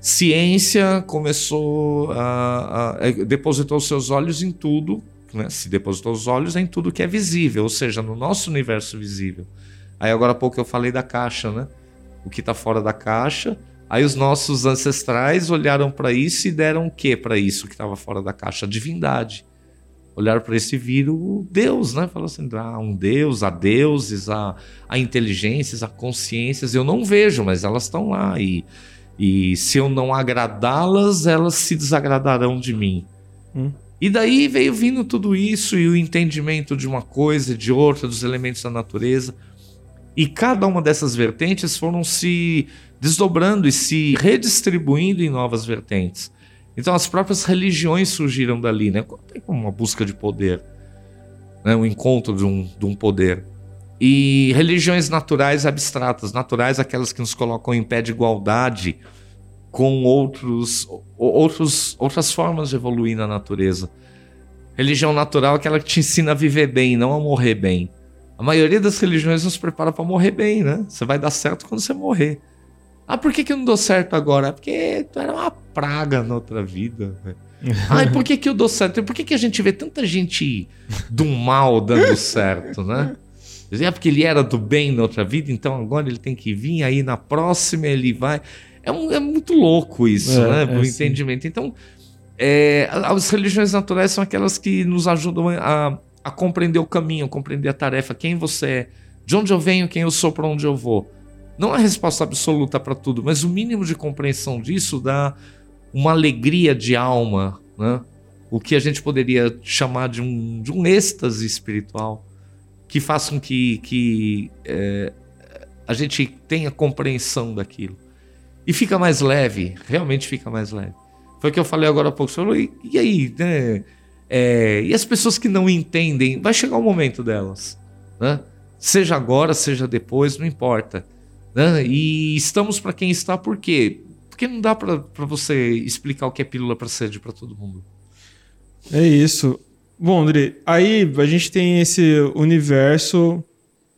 B: Ciência começou a, a, a depositou seus olhos em tudo, né? se depositou os olhos em tudo que é visível, ou seja, no nosso universo visível. Aí agora há pouco eu falei da caixa, né? O que está fora da caixa. Aí os nossos ancestrais olharam para isso e deram o que para isso que estava fora da caixa? A divindade. Olharam para esse e viram Deus, né? Falaram assim: ah, um Deus, há deuses, há, há inteligências, há consciências. Eu não vejo, mas elas estão lá. E, e se eu não agradá-las, elas se desagradarão de mim. Hum. E daí veio vindo tudo isso e o entendimento de uma coisa, de outra, dos elementos da natureza. E cada uma dessas vertentes foram se desdobrando e se redistribuindo em novas vertentes. Então as próprias religiões surgiram dali, né? Tem uma busca de poder, né? um encontro de um, de um poder. E religiões naturais abstratas, naturais aquelas que nos colocam em pé de igualdade com outros, outros, outras formas de evoluir na natureza. Religião natural é aquela que te ensina a viver bem, não a morrer bem. A maioria das religiões nos prepara para morrer bem, né? Você vai dar certo quando você morrer. Ah, por que, que eu não dou certo agora? Porque tu era uma praga na outra vida. Ah, por que, que eu dou certo? Por que, que a gente vê tanta gente do mal dando certo, né? É porque ele era do bem na outra vida, então agora ele tem que vir, aí na próxima ele vai. É, um, é muito louco isso, é, né? É, o entendimento. Então, é, as religiões naturais são aquelas que nos ajudam a a compreender o caminho, compreender a tarefa, quem você é, de onde eu venho, quem eu sou, para onde eu vou. Não a resposta absoluta para tudo, mas o mínimo de compreensão disso dá uma alegria de alma, né? o que a gente poderia chamar de um, de um êxtase espiritual, que faz com que, que é, a gente tenha compreensão daquilo. E fica mais leve, realmente fica mais leve. Foi o que eu falei agora há pouco. Você falou, e, e aí, né? É, e as pessoas que não entendem, vai chegar o momento delas. Né? Seja agora, seja depois, não importa. Né? E estamos para quem está, por quê? Porque não dá para você explicar o que é pílula para sede para todo mundo.
A: É isso. Bom, André, aí a gente tem esse universo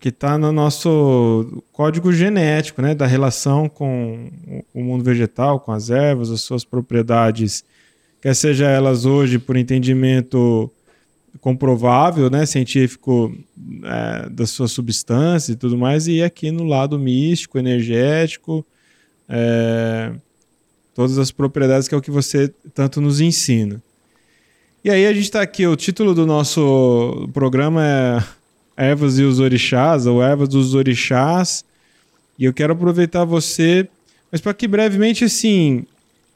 A: que está no nosso código genético, né, da relação com o mundo vegetal, com as ervas, as suas propriedades quer seja elas hoje por entendimento comprovável, né, científico é, das suas substâncias e tudo mais, e aqui no lado místico, energético, é, todas as propriedades que é o que você tanto nos ensina. E aí a gente está aqui, o título do nosso programa é Ervas e os Orixás, ou Ervas dos Orixás, e eu quero aproveitar você, mas para que brevemente, assim,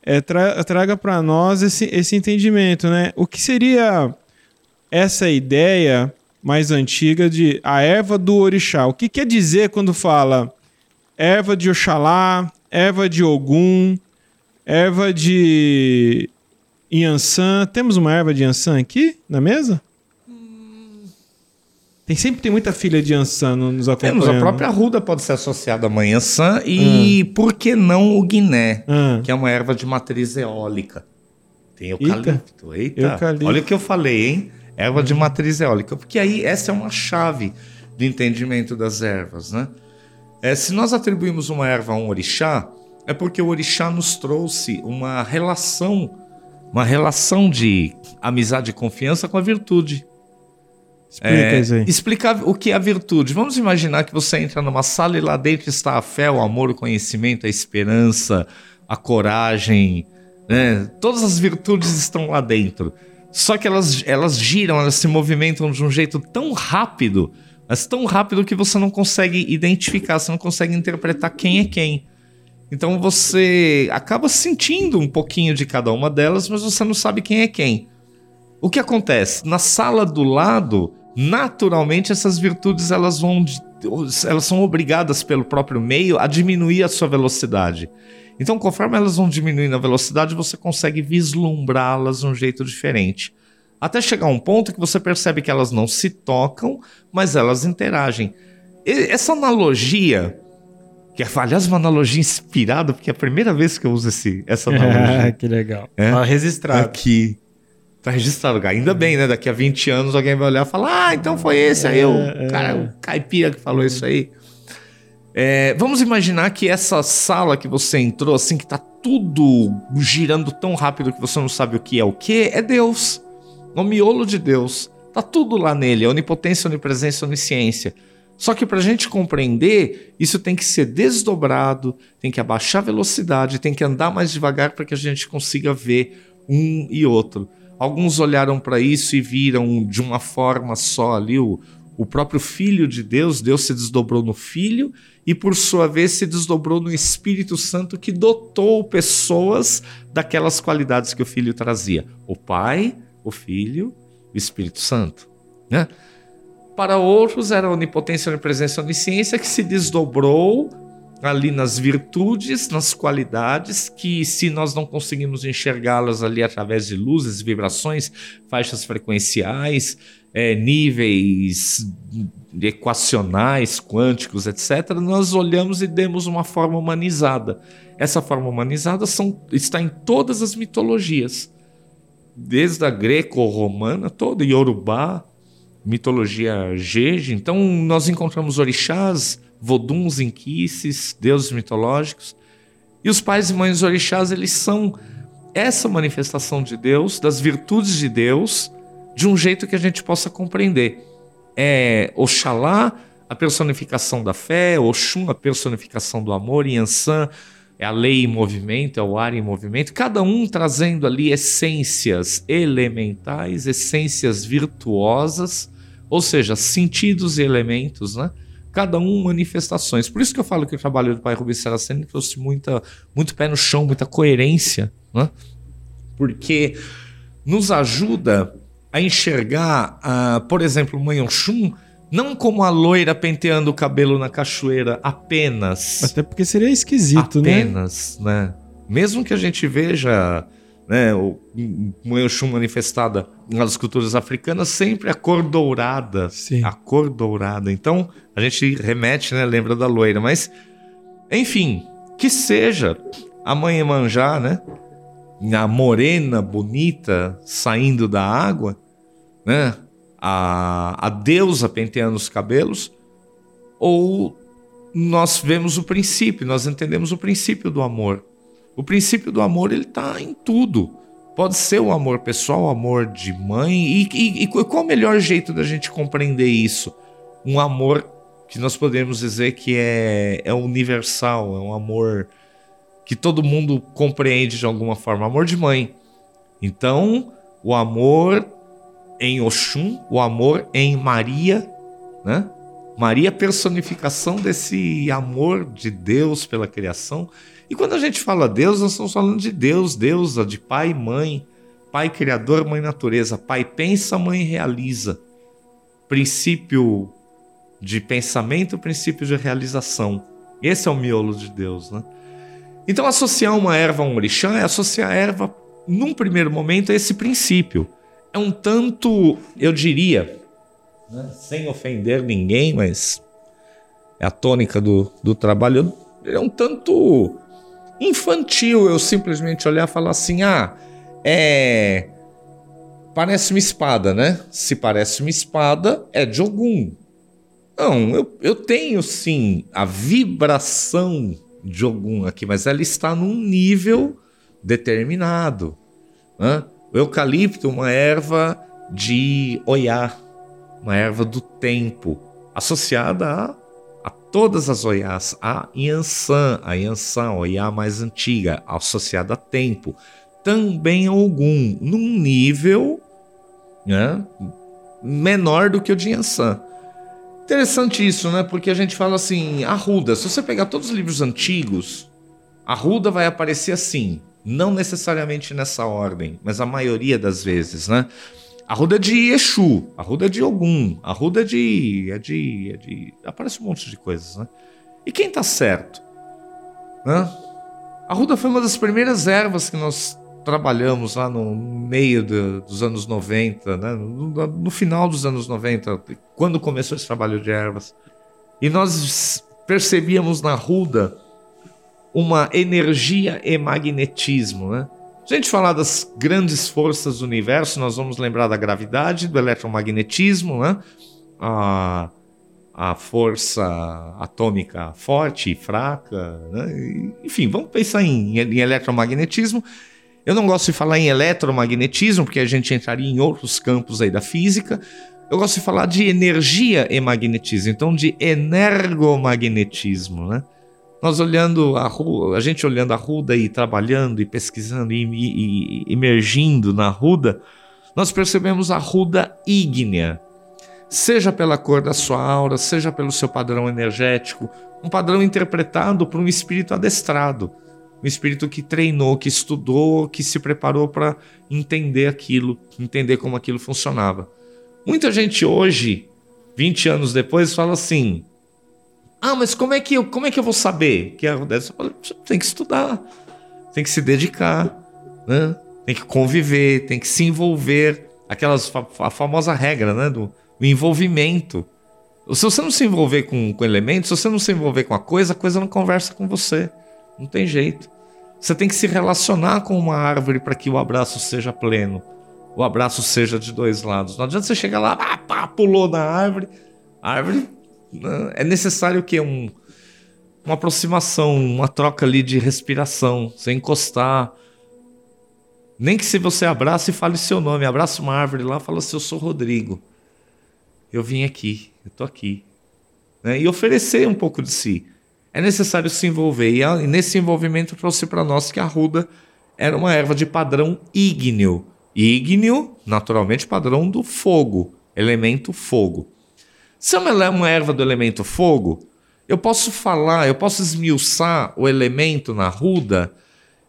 A: é, tra traga para nós esse, esse entendimento, né? O que seria essa ideia mais antiga de a erva do orixá? O que quer dizer quando fala erva de Oxalá, erva de Ogum, erva de Yansan. Temos uma erva de Yansan aqui na mesa? Tem sempre tem muita filha de Yansan nos acompanhando.
B: Temos a própria ruda pode ser associada à manhãçã e por que não o guiné,
A: Ah.
B: que é uma erva de matriz eólica. Tem eucalipto. Eita,
A: Eucalipto.
B: olha o que eu falei, hein? Erva de matriz eólica, porque aí essa é uma chave de entendimento das ervas, né? É, se nós atribuímos uma erva a um orixá, é porque o orixá nos trouxe uma relação, uma relação de amizade e confiança com a virtude.
A: Explica isso aí.
B: Explicar o que é a virtude. Vamos imaginar que você entra numa sala e lá dentro está a fé, o amor, o conhecimento, a esperança, a coragem, né? Todas as virtudes estão lá dentro. Só que elas, elas giram, elas se movimentam de um jeito tão rápido, mas tão rápido que você não consegue identificar, você não consegue interpretar quem é quem. Então você acaba sentindo um pouquinho de cada uma delas, mas você não sabe quem é quem. O que acontece? Na sala do lado, naturalmente essas virtudes elas vão elas são obrigadas pelo próprio meio a diminuir a sua velocidade. Então, conforme elas vão diminuindo a velocidade, você consegue vislumbrá-las de um jeito diferente. Até chegar a um ponto que você percebe que elas não se tocam, mas elas interagem. E essa analogia, que é, aliás, uma analogia inspirada, porque é a primeira vez que eu uso esse, essa analogia.
A: que legal.
B: É?
A: Ó, registrado.
B: Aqui. Tá registrado. Ainda bem, né? Daqui a 20 anos alguém vai olhar e falar: Ah, então foi esse aí, o
A: É,
B: cara, o caipira que falou isso aí. É, vamos imaginar que essa sala que você entrou, assim, que tá tudo girando tão rápido que você não sabe o que é o que, é Deus. O miolo de Deus. Tá tudo lá nele, é onipotência, onipresença, onisciência. Só que para a gente compreender, isso tem que ser desdobrado, tem que abaixar a velocidade, tem que andar mais devagar para que a gente consiga ver um e outro. Alguns olharam para isso e viram de uma forma só ali o, o próprio Filho de Deus, Deus se desdobrou no Filho e por sua vez se desdobrou no Espírito Santo que dotou pessoas daquelas qualidades que o Filho trazia: o Pai, o Filho, o Espírito Santo. Né? Para outros era a onipotência, onipresença, onisciência que se desdobrou ali nas virtudes, nas qualidades, que se nós não conseguimos enxergá-las ali através de luzes, vibrações, faixas frequenciais, é, níveis equacionais, quânticos, etc., nós olhamos e demos uma forma humanizada. Essa forma humanizada são, está em todas as mitologias, desde a greco-romana, toda, Yorubá, mitologia Jeje. Então, nós encontramos orixás, voduns, inquices, deuses mitológicos. E os pais e mães orixás, eles são essa manifestação de Deus, das virtudes de Deus, de um jeito que a gente possa compreender. É Oxalá, a personificação da fé, Oxum, a personificação do amor, Yansan é a lei em movimento, é o ar em movimento, cada um trazendo ali essências elementais, essências virtuosas, ou seja, sentidos e elementos, né? Cada um manifestações. Por isso que eu falo que o trabalho do pai Rubens Saraceni trouxe muita, muito pé no chão, muita coerência, né? Porque nos ajuda a enxergar, ah, por exemplo, Mãe Oxum, não como a loira penteando o cabelo na cachoeira apenas.
A: Até porque seria esquisito, né?
B: apenas, né? Mesmo que a gente veja né, o Mãe Oxum manifestada nas culturas africanas, sempre a cor dourada.
A: Sim.
B: A cor dourada. Então, a gente remete, né? Lembra da loira. Mas, enfim, que seja a mãe Emanjá, né? A morena, bonita, saindo da água, né? A, a deusa penteando os cabelos, ou nós vemos o princípio, nós entendemos o princípio do amor. O princípio do amor ele está em tudo. Pode ser o amor pessoal, o amor de mãe. E, e, e qual o melhor jeito da gente compreender isso? Um amor que nós podemos dizer que é, é universal, é um amor que todo mundo compreende de alguma forma. Amor de mãe. Então, o amor em Oxum, o amor em Maria, né? Maria, personificação desse amor de Deus pela criação. E quando a gente fala Deus, nós estamos falando de Deus, deusa, de pai e mãe. Pai criador, mãe natureza. Pai pensa, mãe realiza. Princípio de pensamento, princípio de realização. Esse é o miolo de Deus, né? Então, associar uma erva a um orixá é associar a erva num primeiro momento, é esse princípio. É um tanto, eu diria, né, sem ofender ninguém, mas é a tônica do, do trabalho, é um tanto infantil eu simplesmente olhar e falar assim: ah, é. Parece uma espada, né? Se parece uma espada, é de Ogum. Não, eu, eu tenho sim a vibração de Ogum aqui, mas ela está num nível determinado. Né? O eucalipto, uma erva de Oiá, uma erva do tempo, associada a todas as Oiás, a Yansan, a Yansan, Oiá mais antiga, associada a tempo também algum, num nível né, menor do que o de Yansan. Interessante isso, né? Porque a gente fala assim, Arruda, se você pegar todos os livros antigos, Arruda vai aparecer assim, não necessariamente nessa ordem, mas a maioria das vezes, né? Arruda de Exu, Arruda de Ogum, Arruda de, é de, é de... Aparece um monte de coisas, né? E quem tá certo? Né? Arruda foi uma das primeiras ervas que nós trabalhamos lá no meio de, dos anos 90, né? no, no, final dos anos 90, quando começou esse trabalho de ervas. E nós percebíamos na ruda uma energia e magnetismo. Né? Se a gente falar das grandes forças do universo, nós vamos lembrar da gravidade, do eletromagnetismo, né? a, a força atômica forte e fraca. Né? Enfim, vamos pensar em, em eletromagnetismo eu não gosto de falar em eletromagnetismo, porque a gente entraria em outros campos aí da física. Eu gosto de falar de energia e magnetismo, então de energomagnetismo, né? Nós olhando a Ruda, a gente olhando a Ruda e trabalhando e pesquisando e, e, e emergindo na Ruda, nós percebemos a Ruda ígnea. Seja pela cor da sua aura, seja pelo seu padrão energético, um padrão interpretado por um espírito adestrado um espírito que treinou, que estudou, que se preparou para entender aquilo, entender como aquilo funcionava. Muita gente hoje, 20 anos depois, fala assim: "Ah, mas como é que eu, como é que eu vou saber que é Você tem que estudar, tem que se dedicar, né? Tem que conviver, tem que se envolver, aquelas a famosa regra, né, do, do envolvimento. Se você não se envolver com, com elementos, se você não se envolver com a coisa, a coisa não conversa com você. Não tem jeito. Você tem que se relacionar com uma árvore para que o abraço seja pleno. O abraço seja de dois lados. Não adianta você chegar lá, ah, pá, pulou na árvore. A árvore. Né, é necessário que um, uma aproximação, uma troca ali de respiração. Você encostar. Nem que se você abraça e fale seu nome, abraça uma árvore lá, fala assim: Eu sou Rodrigo. Eu vim aqui, eu tô aqui. Né? E oferecer um pouco de si é necessário se envolver. E nesse envolvimento trouxe para nós que a ruda era uma erva de padrão ígneo. Ígneo, naturalmente, padrão do fogo, elemento fogo. Se ela é uma erva do elemento fogo, eu posso falar, eu posso esmiuçar o elemento na ruda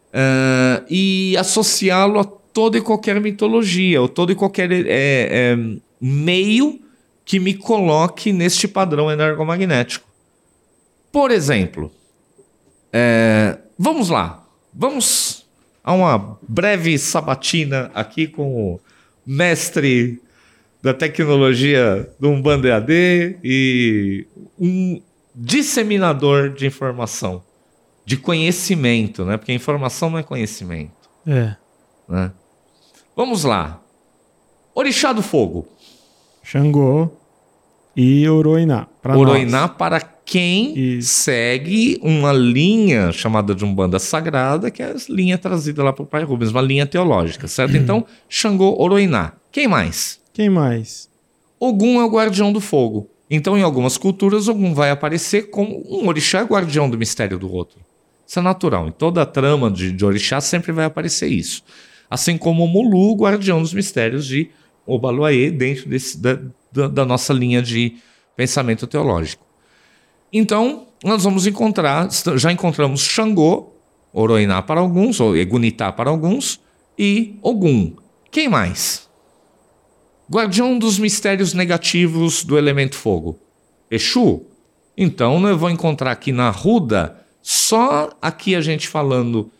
B: uh, e associá-lo a toda e qualquer mitologia, ou todo e qualquer é, é, meio que me coloque neste padrão energomagnético. Por exemplo, é, vamos lá, vamos a uma breve sabatina aqui com o mestre da tecnologia do Umbanda EAD e um disseminador de informação, de conhecimento, né? Porque informação não é conhecimento.
A: É.
B: Né? Vamos lá. Orixá do Fogo.
A: Xangô e Oroiná.
B: Oroiná nós. para quem Isso. segue uma linha chamada de Umbanda Sagrada, que é a linha trazida lá para o Pai Rubens, uma linha teológica, certo? Então, Xangô, Oroiná. Quem mais?
A: Quem mais?
B: Ogum é o guardião do fogo. Então, em algumas culturas, Ogum vai aparecer como um orixá guardião do mistério do outro. Isso é natural. Em toda a trama de, de orixá sempre vai aparecer isso. Assim como o Mulu, guardião dos mistérios de Obaluaê, dentro desse, da, da, da nossa linha de pensamento teológico. Então, nós vamos encontrar, já encontramos Xangô, Oroiná para alguns, ou Egunitá para alguns, e Ogum. Quem mais? Guardião dos mistérios negativos do elemento fogo. Exu. Então, eu vou encontrar aqui na Ruda, só aqui a gente falando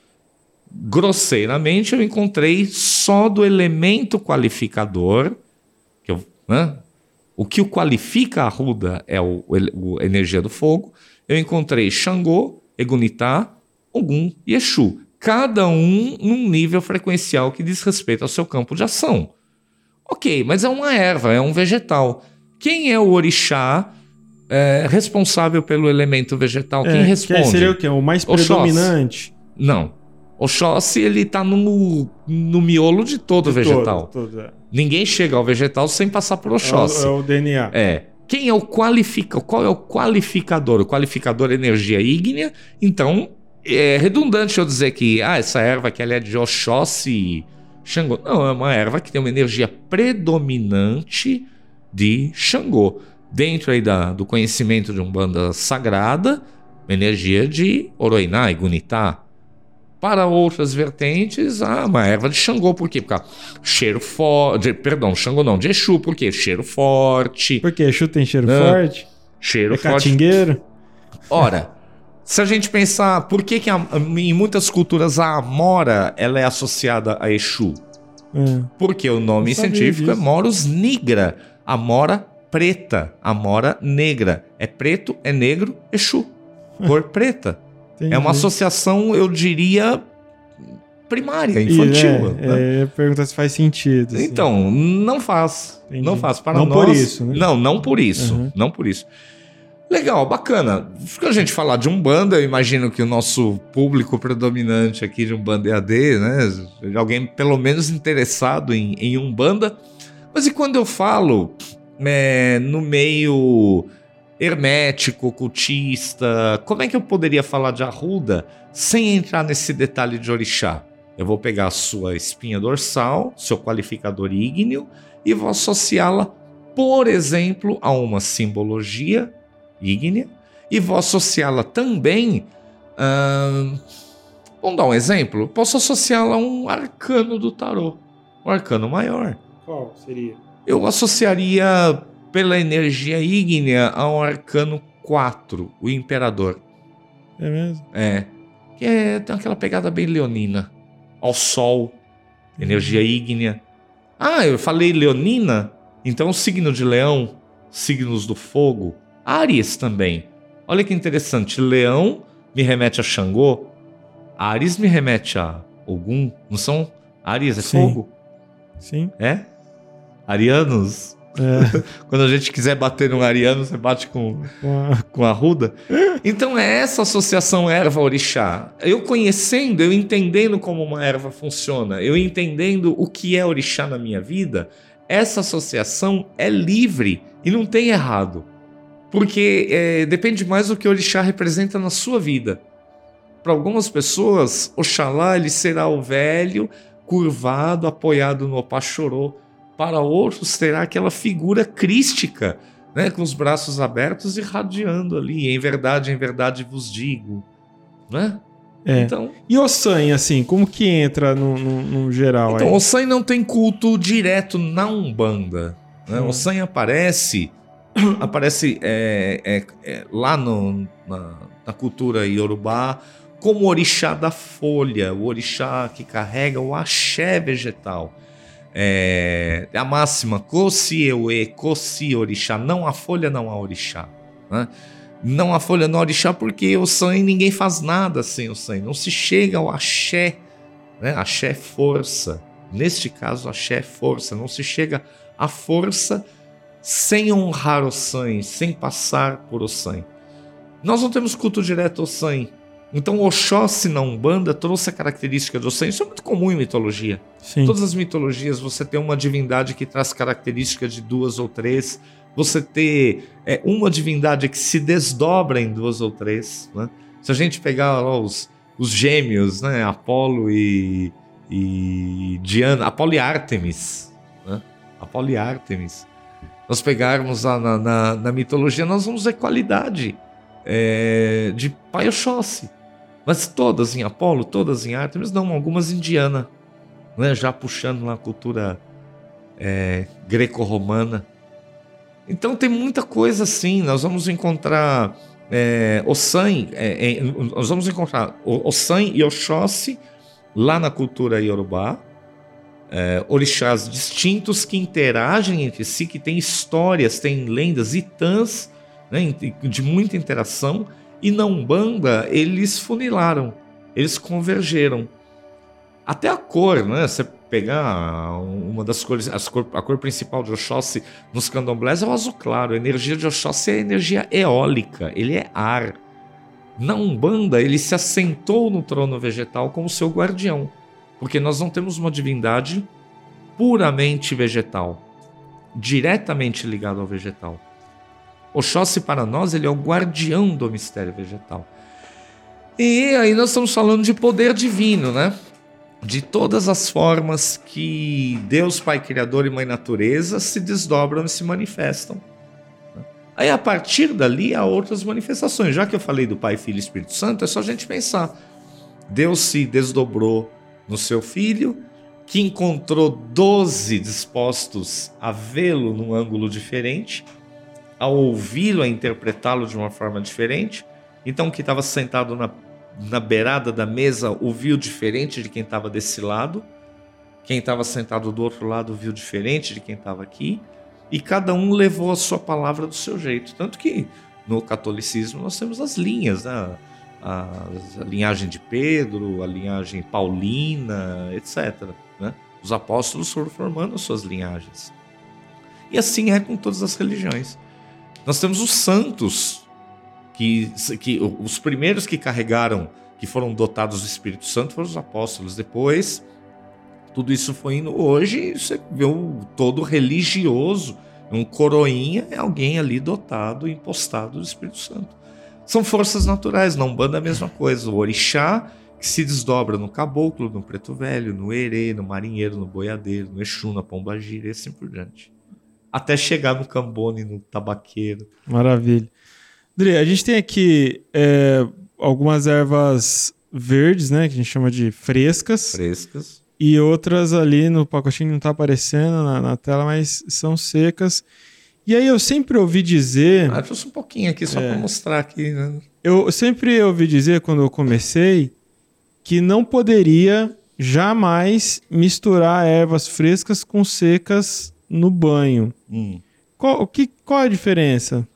B: grosseiramente, eu encontrei só do elemento qualificador, que eu, né? o que o qualifica a Ruda é o, o, a energia do fogo. Eu encontrei Xangô, Egunitá, Ogum e Exu. Cada um num nível frequencial que diz respeito ao seu campo de ação. Ok, mas é uma erva, é um vegetal. Quem é o orixá é, responsável pelo elemento vegetal? Quem
A: É,
B: responde?
A: Que seria o quê? O mais
B: Oxóssi.
A: predominante?
B: Não. Oxóssi, ele tá no, no miolo de todo vegetal.
A: Todo, todo, é.
B: Ninguém chega ao vegetal sem passar por
A: É o,
B: Oxóssi.
A: é o DNA.
B: É. Quem é o qualifica? Qual é o qualificador? O qualificador é energia ígnea. Então, é redundante eu dizer que ah, essa erva que ela é de Oxóssi Xangô. Não, é uma erva que tem uma energia predominante de Xangô. Dentro aí da, do conhecimento de Umbanda sagrada, uma energia de Oroiná e Gunitá. Para outras vertentes, ah, uma erva de Xangô, por quê? Porque cheiro forte. Perdão, Xangô não, de Exu, por quê? Cheiro forte.
A: Porque Exu tem cheiro
B: Ah,
A: forte?
B: Cheiro
A: É
B: forte.
A: catingueiro?
B: Ora, se a gente pensar por que, que a- em muitas culturas a amora ela é associada a Exu?
A: É.
B: Porque o nome científico é
A: disso.
B: Morus nigra, amora preta, amora negra. É preto, é negro, Exu. Cor preta. É uma
A: Entendi.
B: associação, eu diria, primária, infantil.
A: É,
B: né?
A: é, pergunta se faz sentido. assim.
B: Então, não faz.
A: Entendi.
B: Não faz. Para
A: Não
B: nós.
A: por isso, né?
B: Não, não por isso.
A: Uhum.
B: Não por isso. Legal, bacana. Quando a gente falar de Umbanda, eu imagino que o nosso público predominante aqui de Umbanda EAD, né? Alguém pelo menos interessado em, em Umbanda. Mas e quando eu falo é, no meio hermético, ocultista, como é que eu poderia falar de Arruda sem entrar nesse detalhe de orixá? Eu vou pegar a sua espinha dorsal, seu qualificador ígneo, e vou associá-la, por exemplo, a uma simbologia ígnea, e vou associá-la também. ahn, vamos dar um exemplo? Posso associá-la a um arcano do tarô, um arcano maior.
A: Qual seria?
B: Eu associaria pela energia ígnea ao arcano 4, o imperador.
A: É mesmo?
B: É. Que é, tem aquela pegada bem leonina. Ao sol, energia ígnea. Ah, eu falei leonina? Então o signo de leão, signos do fogo, Ares também. Olha que interessante. Leão me remete a Xangô, Ares me remete a Ogum. Não são? Ares é
A: Sim.
B: fogo?
A: Sim.
B: É? Arianos?
A: É,
B: Quando a gente quiser bater num ariano, você bate com, com a ruda. Então é essa associação erva-orixá. Eu conhecendo, eu entendendo como uma erva funciona, eu entendendo o que é orixá na minha vida, essa associação é livre e não tem errado. Porque é, depende mais do que o orixá representa na sua vida. Para algumas pessoas, Oxalá ele será o velho, curvado, apoiado no Opachorô. Para outros, terá aquela figura crística né, com os braços abertos e radiando ali. Em verdade, em verdade vos digo. Né?
A: é.
B: Então,
A: E o San, assim, como que entra no, no, no geral
B: então
A: aí?
B: o San não tem culto direto na Umbanda. Né?
A: Hum.
B: O San aparece, aparece é, é, é, lá no- na, na cultura iorubá como o orixá da folha, o orixá que carrega o axé vegetal. É, a máxima, Kosi Ewe, Kosi Orixá, não há folha, não há orixá. né? Não há folha, não há orixá, porque o sangue ninguém faz nada sem o sangue. Não se chega ao axé, né? axé é força. Neste caso, axé é força. Não se chega à força sem honrar o sangue, sem passar por o sangue. Nós não temos culto direto ao sangue. Então, Oxóssi na Umbanda trouxe a característica do sangue. Isso é muito comum em mitologia.
A: Sim.
B: Todas as mitologias você tem uma divindade que traz características de duas ou três. Você ter é, uma divindade que se desdobra em duas ou três. né? Se a gente pegar lá os, os gêmeos, né? Apolo e, e Diana, Apolo e Ártemis. Né? Apolo e Ártemis. Nós pegarmos na, na, na mitologia, nós vamos ver qualidade é, de Pai Oxóssi. Mas todas em Apolo, todas em Ártemis, não, algumas em Diana né, já puxando na cultura é, greco-romana. Então tem muita coisa assim. Nós vamos encontrar é, Ossan, é, é, nós vamos encontrar Ossan e Oxóssi lá na cultura iorubá, é, orixás distintos que interagem entre si, que têm histórias, têm lendas, itãs, né, de muita interação, e na Umbanda eles funilaram, eles convergeram. Até a cor, né? Você pegar uma das cores, cor, a cor principal de Oxóssi nos candomblés é o azul claro. A energia de Oxóssi é energia eólica, ele é ar. Na Umbanda, ele se assentou no trono vegetal como seu guardião, porque nós não temos uma divindade puramente vegetal, diretamente ligado ao vegetal. Oxóssi para nós ele é o guardião do mistério vegetal. E aí nós estamos falando de poder divino, né? de todas as formas que Deus, Pai Criador e Mãe Natureza se desdobram e se manifestam. Aí, a partir dali, há outras manifestações. Já que eu falei do Pai, Filho e Espírito Santo, é só a gente pensar. Deus se desdobrou no seu Filho, que encontrou doze dispostos a vê-lo num ângulo diferente, a ouvi-lo, a interpretá-lo de uma forma diferente. Então, que estava sentado na na beirada da mesa ouviu diferente de quem estava desse lado, quem estava sentado do outro lado viu diferente de quem estava aqui, e cada um levou a sua palavra do seu jeito. Tanto que no catolicismo nós temos as linhas, né? A, a linhagem de Pedro, a linhagem paulina, etc. Né? Os apóstolos foram formando as suas linhagens. E assim é com todas as religiões. Nós temos os santos que, que os primeiros que carregaram, que foram dotados do Espírito Santo foram os apóstolos. Depois, tudo isso foi indo. Hoje, você vê um todo religioso, um coroinha, é alguém ali dotado, impostado do Espírito Santo. São forças naturais, não banda a mesma coisa. O orixá que se desdobra no caboclo, no preto velho, no erê, no marinheiro, no boiadeiro, no exu, na pombagira e assim por diante. Até chegar no cambone, no tabaqueiro.
A: Maravilha. Dri, a gente tem aqui é, algumas ervas verdes, né? Que a gente chama de frescas.
B: Frescas.
A: E outras ali no pacotinho não tá aparecendo na, na tela, mas são secas. E aí eu sempre ouvi dizer.
B: Ah, trouxe um pouquinho aqui só é, para mostrar aqui, né?
A: Eu sempre ouvi dizer quando eu comecei que não poderia jamais misturar ervas frescas com secas no banho. Hum. Qual, que, qual a diferença?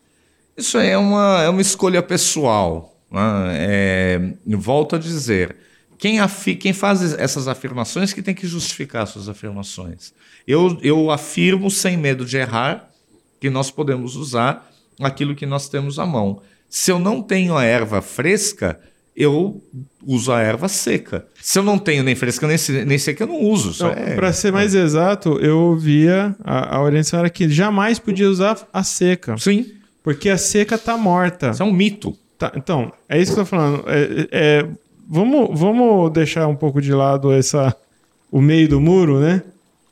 B: Isso é uma, é uma escolha pessoal. Né? É, volto a dizer, quem, afi, quem faz essas afirmações que tem que justificar suas afirmações. Eu, eu afirmo sem medo de errar que nós podemos usar aquilo que nós temos à mão. Se eu não tenho a erva fresca, eu uso a erva seca. Se eu não tenho nem fresca nem, nem seca, eu não uso. Então,
A: é... Para ser mais exato, eu ouvia a, a orientação era que jamais podia usar a seca.
B: Sim.
A: Porque a seca tá morta.
B: Isso é um mito.
A: Tá, então, é isso que eu tô falando. É, é, vamos, vamos deixar um pouco de lado essa, o meio do muro, né?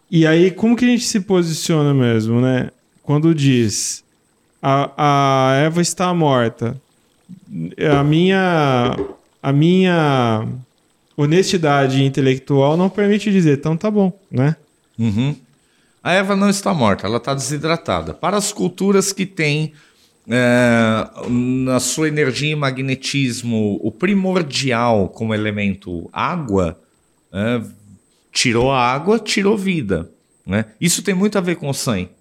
A: E aí, como que a gente se posiciona mesmo, né? Quando diz a, a Eva está morta, a minha, a minha honestidade intelectual não permite dizer, então tá bom, né?
B: Uhum. A Eva não está morta, ela está desidratada. Para as culturas que têm é, na sua energia e magnetismo, o primordial como elemento água, é, tirou a água, tirou vida. Né? Isso tem muito a ver com o sangue.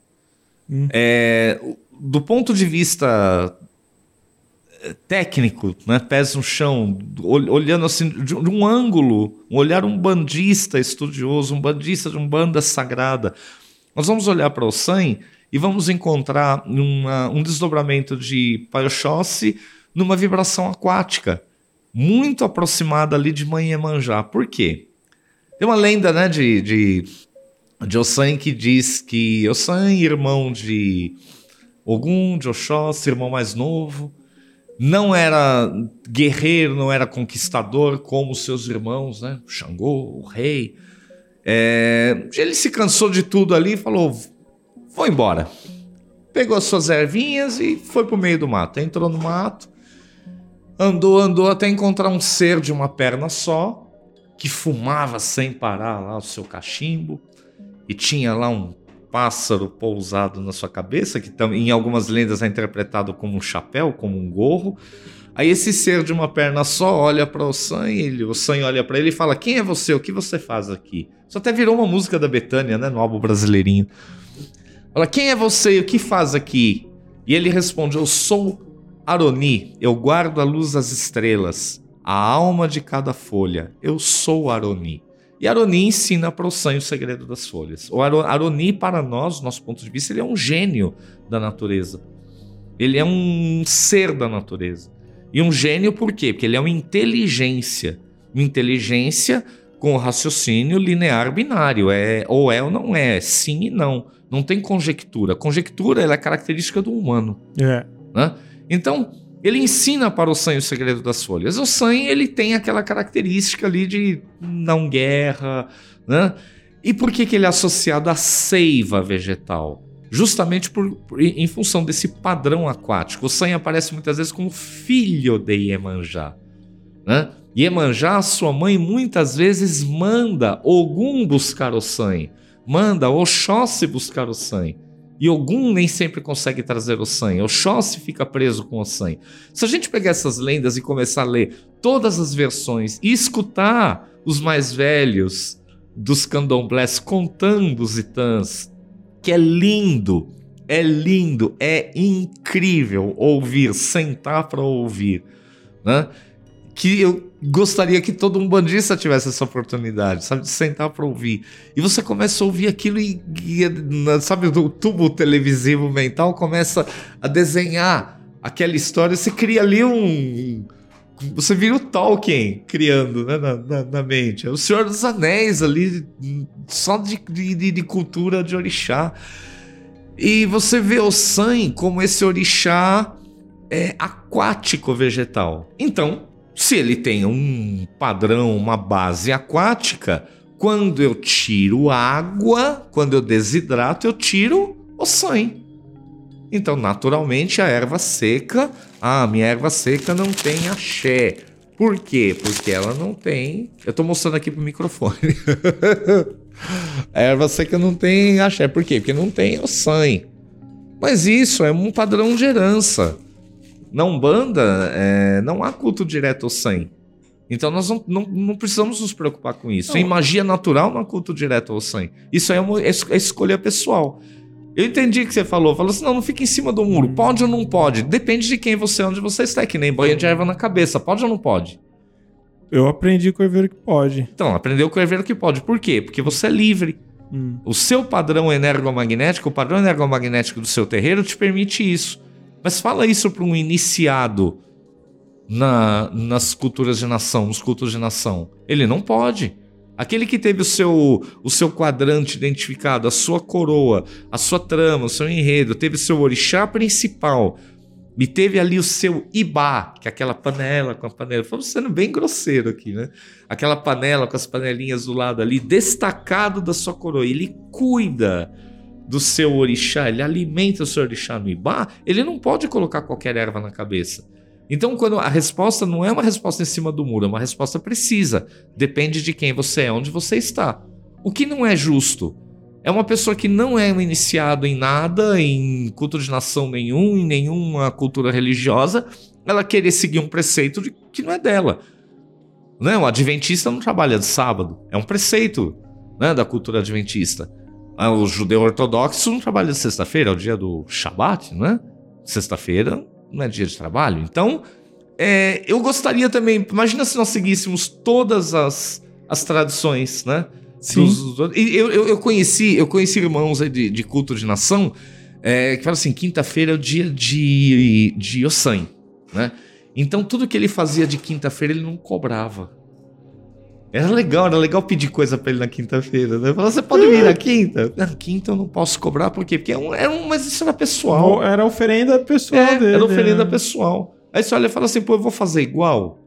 B: Hum. É, do ponto de vista é, técnico, né, pés no chão, olhando assim de um ângulo, um olhar um bandista estudioso, um bandista de um banda sagrada. Nós vamos olhar para o sangue e vamos encontrar uma, um desdobramento de Paioxóssi numa vibração aquática, muito aproximada ali de Mãe Iemanjá. Por quê? Tem uma lenda né, de, de, de Ossan que diz que Ossan, irmão de Ogum, de Oxóssi, irmão mais novo, não era guerreiro, não era conquistador como seus irmãos, né? Xangô, o rei. É, ele se cansou de tudo ali e falou: Vou embora. Pegou as suas ervinhas e foi pro meio do mato. Entrou no mato, andou, andou até encontrar um ser de uma perna só, que fumava sem parar lá o seu cachimbo, e tinha lá um pássaro pousado na sua cabeça, que em algumas lendas é interpretado como um chapéu, como um gorro. Aí esse ser de uma perna só olha para o Sam e ele, o Sam olha para ele e fala: Quem é você? O que você faz aqui? Isso até virou uma música da Betânia, né? No álbum brasileirinho. Fala: Quem é você e o que faz aqui? E ele responde: Eu sou Aroni, eu guardo a luz das estrelas, a alma de cada folha. Eu sou Aroni. E Aroni ensina para o Sam o segredo das folhas. O Aroni, para nós, nosso ponto de vista, ele é um gênio da natureza. Ele é um ser da natureza. E um gênio por quê? Porque ele é uma inteligência. Uma inteligência com raciocínio linear binário. É ou é ou não é, sim e não. Não tem conjectura. Conjectura é característica do humano.
A: É.
B: Né? Então, ele ensina para o Sam o segredo das folhas. O Sam, ele tem aquela característica ali de não guerra, né? E por que, que ele é associado à seiva vegetal? justamente por, por, em função desse padrão aquático. O Sam aparece muitas vezes como filho de Iemanjá. Né? Iemanjá, sua mãe, muitas vezes manda Ogum buscar o Sam, manda Oxóssi buscar o Sam. E Ogum nem sempre consegue trazer o Sam. Oxóssi fica preso com o Sam. Se a gente pegar essas lendas e começar a ler todas as versões e escutar os mais velhos dos candomblés contando os itãs, que é lindo, é lindo, é incrível ouvir, sentar para ouvir, né? Que eu gostaria que todo um bandista tivesse essa oportunidade, sabe, de sentar para ouvir. E você começa a ouvir aquilo e, e sabe, o tubo televisivo mental começa a desenhar aquela história, você cria ali um você vira o Tolkien criando né, na, na, na, mente. É o Senhor dos Anéis ali, só de, de, de cultura de orixá. E você vê o San como esse orixá é, aquático vegetal. Então, se ele tem um padrão, uma base aquática, quando eu tiro água, quando eu desidrato, eu tiro o sangue. Então, naturalmente, a erva seca, ah, minha erva seca não tem axé. Por quê? Porque ela não tem. Eu estou mostrando aqui pro microfone. a erva seca não tem axé. Por quê? Porque não tem o sangue. Mas isso é um padrão de herança. Na Umbanda, é, não há culto direto ao sangue. Então nós não, não, não, precisamos nos preocupar com isso. Não. Em magia natural não há culto direto ao sangue. Isso é uma é, é escolha pessoal. Eu entendi o que você falou. Falou assim: não, não fica em cima do muro. Pode ou não pode? Depende de quem você é, onde você está. É que nem banho de erva na cabeça. Pode ou não pode?
A: Eu aprendi com o herveiro que pode.
B: Então, aprendeu com o herveiro que pode. Por quê? Porque você é livre. Hum. O seu padrão energomagnético, o padrão energomagnético do seu terreiro te permite isso. Mas fala isso para um iniciado na, nas culturas de nação, nos cultos de nação. Ele não pode. Aquele que teve o seu, o seu quadrante identificado, a sua coroa, a sua trama, o seu enredo, teve o seu orixá principal e teve ali o seu ibá, que é aquela panela com a panela. Estamos sendo bem grosseiro aqui, né? Aquela panela com as panelinhas do lado ali, destacado da sua coroa. Ele cuida do seu orixá, ele alimenta o seu orixá no ibá, ele não pode colocar qualquer erva na cabeça. Então, quando a resposta não é uma resposta em cima do muro, é uma resposta precisa. Depende de quem você é, onde você está. O que não é justo é uma pessoa que não é iniciado em nada, em culto de nação nenhum, em nenhuma cultura religiosa, ela querer seguir um preceito de, que não é dela. Né? O adventista não trabalha de sábado, é um preceito né, da cultura adventista. Ah, o judeu ortodoxo não trabalha sexta-feira, é o dia do Shabat, né? Sexta-feira não é dia de trabalho. Então, é, eu gostaria também. Imagina se nós seguíssemos todas as, as tradições, né?
A: Sim.
B: Dos, eu, eu, eu, conheci, eu conheci irmãos de, de culto de nação é, que falam assim: quinta-feira é o dia de, de Yosan, né? Então, tudo que ele fazia de quinta-feira ele não cobrava. Era legal, era legal pedir coisa pra ele na quinta-feira, né? Falar, você pode vir na quinta? Na quinta eu não posso cobrar, por quê? Porque é um, era um, mas isso era pessoal.
A: Era oferenda pessoal é, dele.
B: Era oferenda né? pessoal. Aí você olha e fala assim, pô, eu vou fazer igual?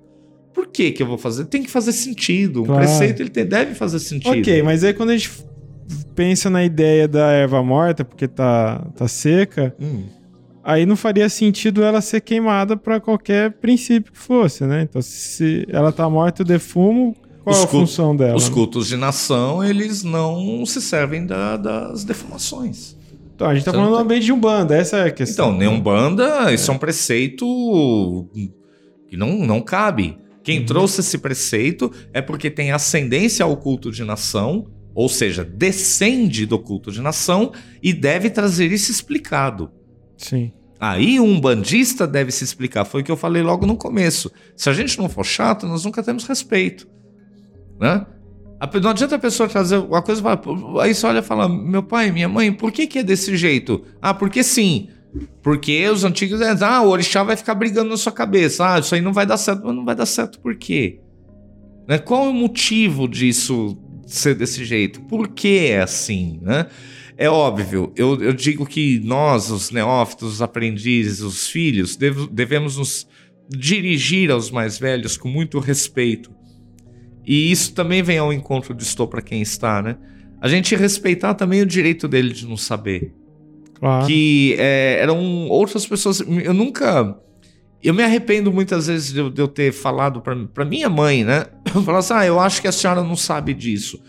B: Por que que eu vou fazer? Tem que fazer sentido. Um claro. preceito ele tem, deve fazer sentido.
A: Ok, mas aí quando a gente pensa na ideia da erva morta, porque tá, tá seca, hum. aí não faria sentido ela ser queimada para qualquer princípio que fosse, né? Então se ela tá morta, o defumo qual os é a função dela?
B: Os cultos de nação, eles não se servem da, das deformações.
A: Então, a gente está falando tem... ambiente de Umbanda, essa é a questão.
B: Então, nem Umbanda, isso é um preceito que não, não cabe. Quem
A: Uhum.
B: trouxe esse preceito é porque tem ascendência ao culto de nação, ou seja, descende do culto de nação e deve trazer isso explicado.
A: Sim.
B: Aí um bandista deve se explicar. Foi o que eu falei logo no começo. Se a gente não for chato, nós nunca temos respeito. Né? Não adianta a pessoa trazer uma coisa. Aí você olha e fala: Meu pai, minha mãe, por que, que é desse jeito? Ah, porque sim. Porque os antigos dizem, ah, o orixá vai ficar brigando na sua cabeça. Ah, isso aí não vai dar certo. Mas não vai dar certo por quê? Né? Qual é o motivo disso ser desse jeito? Por que é assim? Né? É óbvio, eu, eu digo que nós, os neófitos, os aprendizes, os filhos, dev- devemos nos dirigir aos mais velhos com muito respeito. E isso também vem ao encontro do estou para quem está, né? A gente respeitar também o direito dele de não saber
A: Claro.
B: que é, eram outras pessoas. Eu nunca. Eu me arrependo muitas vezes de eu, de eu ter falado pra minha mãe, né? Falar assim, ah, eu acho que a senhora não sabe disso.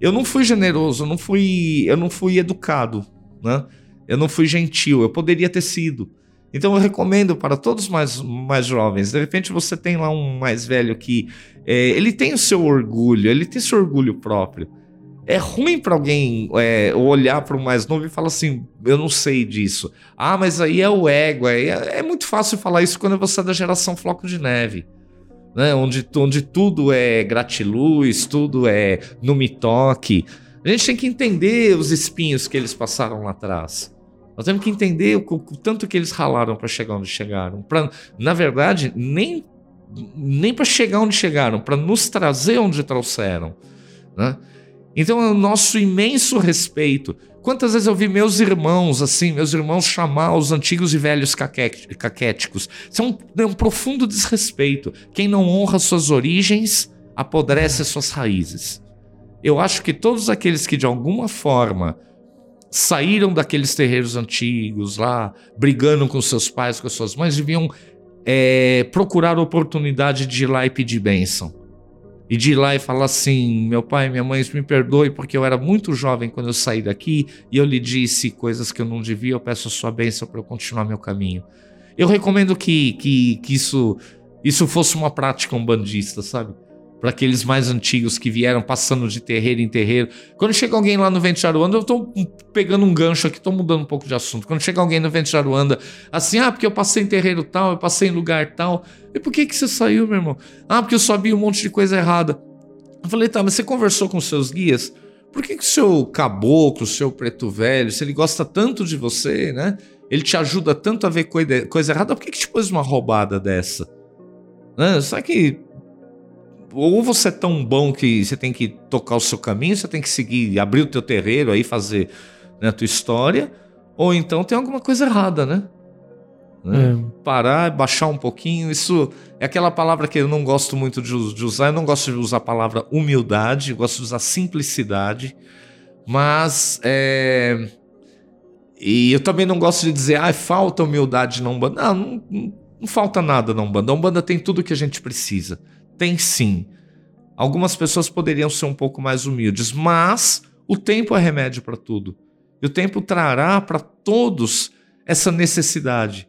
B: Eu não fui generoso, eu não fui, eu não fui educado, né? Eu não fui gentil, eu poderia ter sido. Então eu recomendo para todos mais, mais jovens. De repente você tem lá um mais velho que é, ele tem o seu orgulho, ele tem seu orgulho próprio. É ruim para alguém é, olhar para o mais novo e falar assim: eu não sei disso. Ah, mas aí é o ego. É, é muito fácil falar isso quando você é da geração Floco de Neve. Né? Onde, onde tudo é gratiluz, tudo é no me toque. A gente tem que entender os espinhos que eles passaram lá atrás. Nós temos que entender o, o tanto que eles ralaram para chegar onde chegaram. Pra, na verdade, nem, nem para chegar onde chegaram, para nos trazer onde trouxeram. Né? Então é o nosso imenso respeito. Quantas vezes eu vi meus irmãos, assim, meus irmãos chamar os antigos e velhos caqué- caquéticos? Isso é um, é um profundo desrespeito. Quem não honra suas origens, apodrece suas raízes. Eu acho que todos aqueles que de alguma forma saíram daqueles terreiros antigos lá, brigando com seus pais, com suas mães, deviam é, procurar oportunidade de ir lá e pedir bênção. E de ir lá e falar assim: meu pai, minha mãe, me perdoe porque eu era muito jovem quando eu saí daqui e eu lhe disse coisas que eu não devia, eu peço a sua bênção para eu continuar meu caminho. Eu recomendo que, que, que isso, isso fosse uma prática umbandista, sabe? Para aqueles mais antigos que vieram passando de terreiro em terreiro. Quando chega alguém lá no Vento de Aruanda, eu tô pegando um gancho aqui, tô mudando um pouco de assunto. Quando chega alguém no Vento de Aruanda, assim, ah, porque eu passei em terreiro tal, eu passei em lugar tal. E por que que você saiu, meu irmão? Ah, porque eu sabia um monte de coisa errada. Eu falei, tá, mas você conversou com seus guias? Por que que o seu caboclo, o seu preto velho, se ele gosta tanto de você, né? Ele te ajuda tanto a ver coisa, coisa errada, por que que te pôs uma roubada dessa? Né? Será que ou você é tão bom que você tem que tocar o seu caminho, você tem que seguir, abrir o teu terreiro aí, fazer né, a tua história, ou então tem alguma coisa errada, né? Né?
A: É.
B: Parar, baixar um pouquinho, isso é aquela palavra que eu não gosto muito de, de usar, eu não gosto de usar a palavra humildade, eu gosto de usar simplicidade, mas é, e eu também não gosto de dizer, ah, falta humildade na Umbanda. Não, não, não- não falta nada na Umbanda. A Umbanda tem tudo que a gente precisa. Tem sim. Algumas pessoas poderiam ser um pouco mais humildes, mas o tempo é remédio para tudo. E o tempo trará para todos essa necessidade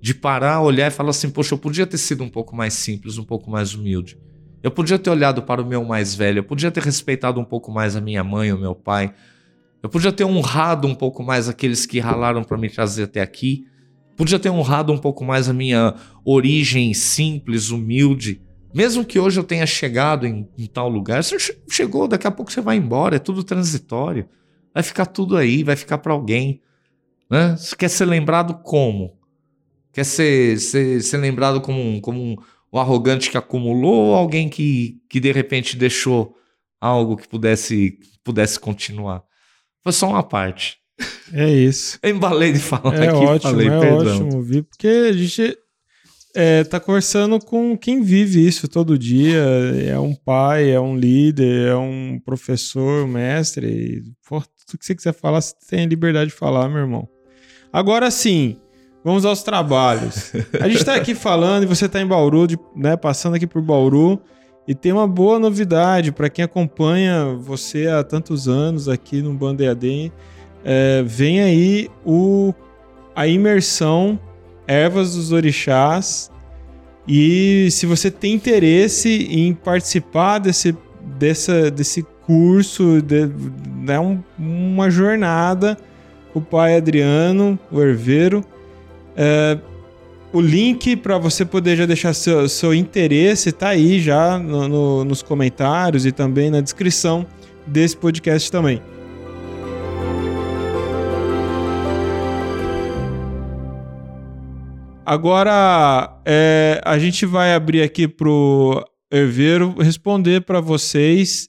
B: de parar, olhar e falar assim: poxa, eu podia ter sido um pouco mais simples, um pouco mais humilde. Eu podia ter olhado para o meu mais velho, eu podia ter respeitado um pouco mais a minha mãe, o meu pai. Eu podia ter honrado um pouco mais aqueles que ralaram para me trazer até aqui. Podia ter honrado um pouco mais a minha origem simples, humilde. Mesmo que hoje eu tenha chegado em, em tal lugar, você che- chegou, daqui a pouco você vai embora, é tudo transitório. Vai ficar tudo aí, vai ficar para alguém. Né? Você quer ser lembrado como? Quer ser, ser, ser lembrado como, um, como um, um arrogante que acumulou ou alguém que, que de repente deixou algo que pudesse, pudesse continuar? Foi só uma parte.
A: É isso.
B: Eu embalei de falar
A: É
B: aqui,
A: ótimo,
B: falei,
A: é
B: perdão.
A: ótimo ouvir, porque a gente é, tá conversando com quem vive isso todo dia. É um pai, é um líder, é um professor, um mestre. pô, tudo que você quiser falar, você tem liberdade de falar, meu irmão. Agora sim, vamos aos trabalhos. A gente tá aqui falando e você tá em Bauru, de- né, passando aqui por Bauru. E tem uma boa novidade para quem acompanha você há tantos anos aqui no Banda. É, vem aí o, a imersão Ervas dos Orixás. E se você tem interesse em participar desse, dessa, desse curso, de, é um, uma jornada, o pai Adriano, o herveiro. É, o link para você poder já deixar seu, seu interesse tá aí já no, no, nos comentários e também na descrição desse podcast também. Agora é, a gente vai abrir aqui pro Herveiro responder para vocês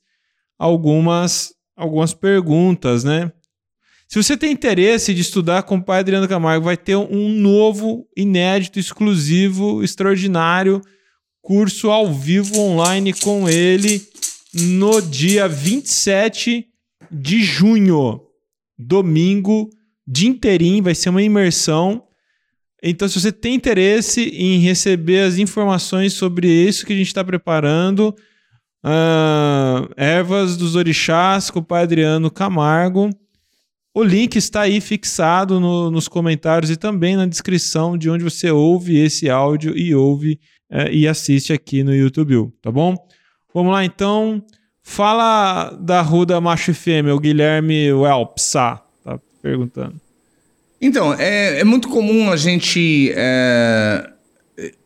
A: algumas algumas perguntas, né? Se você tem interesse de estudar com o pai Adriano Camargo, vai ter um novo, inédito, exclusivo, extraordinário curso ao vivo online com ele no dia 27 de junho, domingo, dia inteirinho, vai ser uma imersão. Então, se você tem interesse em receber as informações sobre isso que a gente está preparando, uh, ervas dos orixás com o pai Adriano Camargo, o link está aí fixado no, nos comentários e também na descrição de onde você ouve esse áudio e ouve é, e assiste aqui no YouTube, tá bom? Vamos lá então. Fala da Ruda Macho e Fêmea, o Guilherme Welpsa tá perguntando.
B: Então, é, é muito comum a gente é,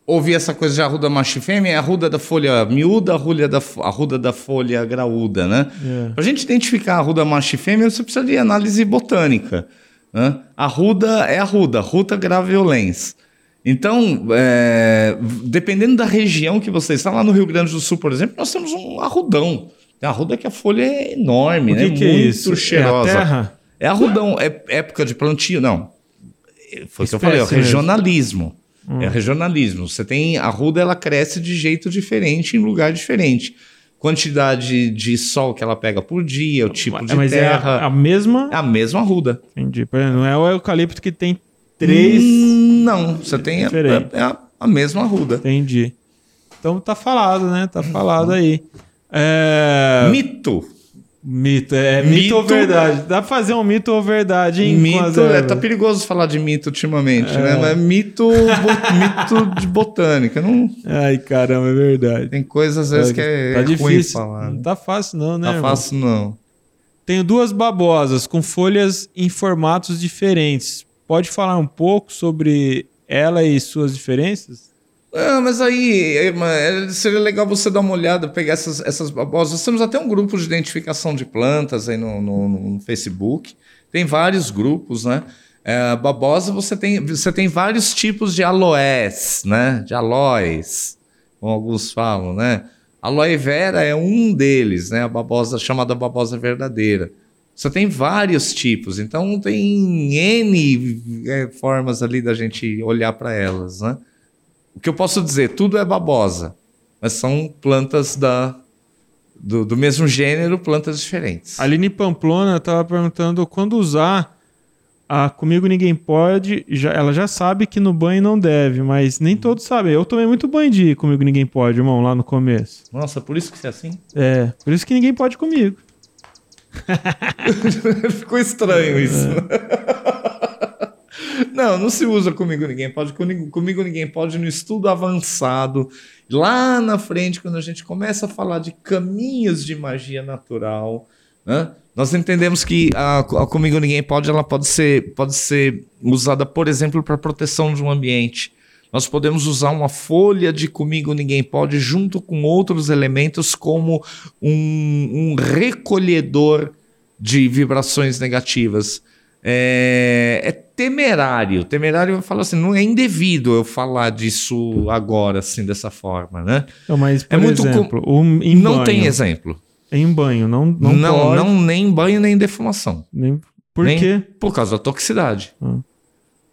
B: ouvir essa coisa de arruda macho e fêmea, é a arruda da folha miúda, a arruda da, a arruda da folha graúda, né? É. Para a gente identificar a arruda macho e fêmea, você precisa de análise botânica. Né? A ruda é a ruda, ruta graveolens. Então, é, dependendo da região que você está, lá no Rio Grande do Sul, por exemplo, nós temos um arrudão. Tem arruda que a folha é enorme,
A: o
B: que
A: né? Que Muito é isso?
B: cheirosa.
A: É a terra?
B: É arrudão, é época de plantio, não. Foi o que eu falei, é o regionalismo. Hum. É regionalismo. Você tem a ruda, ela cresce de jeito diferente em lugar diferente. Quantidade de sol que ela pega por dia, o tipo de
A: Mas
B: terra.
A: É a, a mesma.
B: É a mesma ruda.
A: Entendi. Não é o eucalipto que tem três.
B: Hum, não, você tem a, é a, a, mesma ruda.
A: Entendi. Então tá falado, né? Tá falado aí. É...
B: Mito.
A: Mito, é mito, mito, ou verdade? Dá pra fazer um mito ou verdade, hein?
B: Mito, é, tá perigoso falar de mito ultimamente, é. né? Mas mito, mito de botânica, não...
A: Ai, caramba, é verdade.
B: Tem coisas às vezes tá, que é,
A: tá difícil. falar. Não tá fácil não, né?
B: Tá irmão? fácil não.
A: Tenho duas babosas com folhas em formatos diferentes. Pode falar um pouco sobre ela e suas diferenças?
B: Ah, mas aí, irmã, é, seria legal você dar uma olhada, pegar essas, essas babosas. Temos até um grupo de identificação de plantas aí no, no, no Facebook. Tem vários grupos, né? É, babosa, você tem, você tem vários tipos de aloés, né? De aloés, como alguns falam, né? Aloe vera é um deles, né? A babosa chamada babosa verdadeira. Você tem vários tipos, então tem N é, formas ali da gente olhar para elas, né? O que eu posso dizer? Tudo é babosa, mas são plantas da, do, do mesmo gênero, plantas diferentes.
A: A Aline Pamplona estava perguntando quando usar a Comigo Ninguém Pode. Já, ela já sabe que no banho não deve, mas nem todos sabem. Eu tomei muito banho de Comigo Ninguém Pode, irmão, lá no começo.
B: Nossa, por isso que você é assim?
A: É, por isso que ninguém pode comigo.
B: Ficou estranho isso. É. Não, não se usa comigo ninguém pode. Comigo, comigo ninguém pode no estudo avançado. Lá na frente, quando a gente começa a falar de caminhos de magia natural, né? nós entendemos que a, a Comigo Ninguém Pode, ela pode ser, pode ser usada, por exemplo, para proteção de um ambiente. Nós podemos usar uma folha de Comigo Ninguém Pode junto com outros elementos como um, um recolhedor de vibrações negativas é, é temerário. Temerário eu falo assim, não é indevido eu falar disso agora, assim, dessa forma, né?
A: Não, mas, por é muito exemplo, com... um,
B: não
A: banho,
B: tem exemplo.
A: Em banho, não não
B: Não, não nem em banho, nem em defumação.
A: Nem... Por
B: nem
A: quê?
B: Por causa da toxicidade. Ah.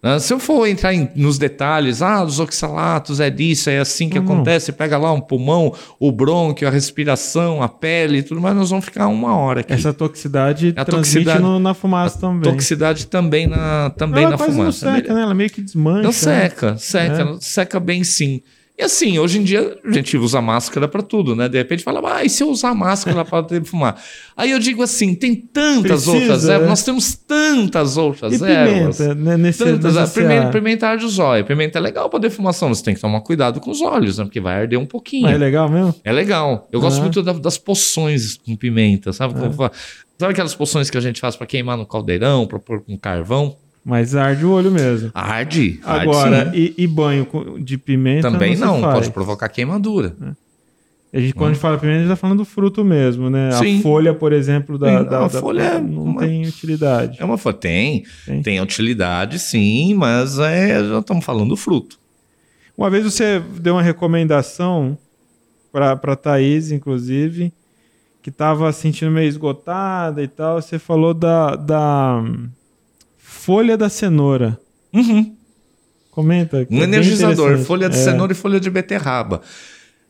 B: Né? Se eu for entrar em, nos detalhes, ah, os oxalatos é disso, é assim que uhum. acontece, pega lá um pulmão, o brônquio, a respiração, a pele tudo mais, nós vamos ficar uma hora aqui.
A: Essa toxicidade a toxicidade, no, na fumaça também.
B: Toxicidade também na, também
A: ela
B: na fumaça.
A: Não seca, né? Ela meio que desmancha. Não
B: seca, seca, é. seca bem sim. E assim, hoje em dia a gente usa máscara para tudo, né? De repente fala, ah, e se eu usar máscara para fumar? Aí eu digo assim, tem tantas
A: Precisa,
B: outras ervas,
A: é.
B: nós temos tantas outras
A: E
B: ervas.
A: pimenta, né? Nesse,
B: Tantas,
A: nesse
B: pimenta, pimenta de zóio. Pimenta é legal para defumação, você tem que tomar cuidado com os olhos, né? Porque vai arder um pouquinho.
A: Mas é legal mesmo?
B: É legal. Eu gosto muito da- das poções com pimenta, sabe? Fa- Sabe aquelas poções que a gente faz para queimar no caldeirão, para pôr com carvão?
A: Mas arde o olho mesmo.
B: Arde. arde
A: Agora,
B: sim.
A: e, e banho de pimenta
B: também não,
A: faz.
B: pode provocar queimadura.
A: A gente, quando a gente fala pimenta, a gente tá falando do fruto mesmo, né?
B: Sim.
A: A folha, por exemplo, da,
B: Sim,
A: da-
B: não, a
A: da-
B: folha é
A: não
B: uma-
A: tem utilidade.
B: É uma fo- tem,
A: Tem.
B: tem, utilidade, sim, mas é, já estamos falando do fruto.
A: Uma vez você deu uma recomendação pra, pra Thaís, inclusive, que tava sentindo meio esgotada e tal. Você falou da, da hum, folha da cenoura.
B: Uhum.
A: Comenta. que
B: Um
A: é
B: energizador, folha de
A: É.
B: cenoura e folha de beterraba.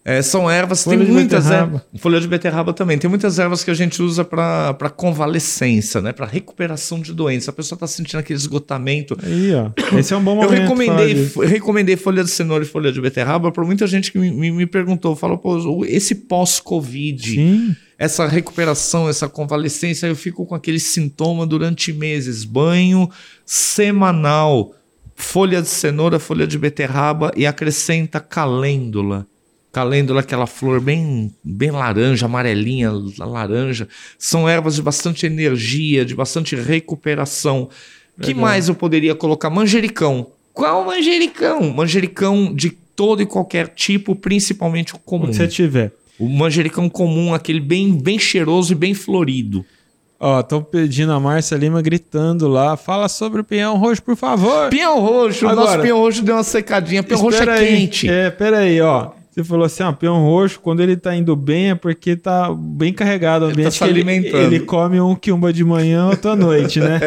B: É, são ervas,
A: Folha
B: tem muitas ervas. Folha de beterraba também. Tem muitas ervas que a gente usa para convalescência, né? Para recuperação de doença. A pessoa está sentindo aquele esgotamento.
A: Aí, ó. Esse é um bom
B: Eu
A: momento. falar
B: recomendei, eu recomendei folha de cenoura e folha de beterraba para muita gente que me, me, me perguntou. Falou, pô, esse pós-Covid,
A: Sim.
B: Essa recuperação, essa convalescência, eu fico com aquele sintoma durante meses. Banho semanal, folha de cenoura, folha de beterraba e acrescenta calêndula. Calêndula, aquela flor bem, bem laranja, amarelinha, laranja. São ervas de bastante energia, de bastante recuperação. que
A: Legal.
B: mais eu poderia colocar? Manjericão. Qual manjericão? Manjericão de todo e qualquer tipo, principalmente o
A: O
B: comum.
A: que você tiver.
B: O manjericão comum, aquele bem, bem cheiroso e bem florido.
A: Ó, estão pedindo a Márcia Lima gritando lá. Fala sobre o pinhão roxo, por favor.
B: Pinhão roxo, o
A: Agora-
B: nosso pinhão roxo deu uma secadinha. Pinhão roxo é
A: aí.
B: quente.
A: É, pera aí, ó. Você falou assim, ó, peão roxo, quando ele tá indo bem é porque tá bem carregado o
B: Ele tá
A: ambiente.
B: se
A: que ele,
B: alimentando.
A: ele come um quiumba de manhã, outro à noite, né?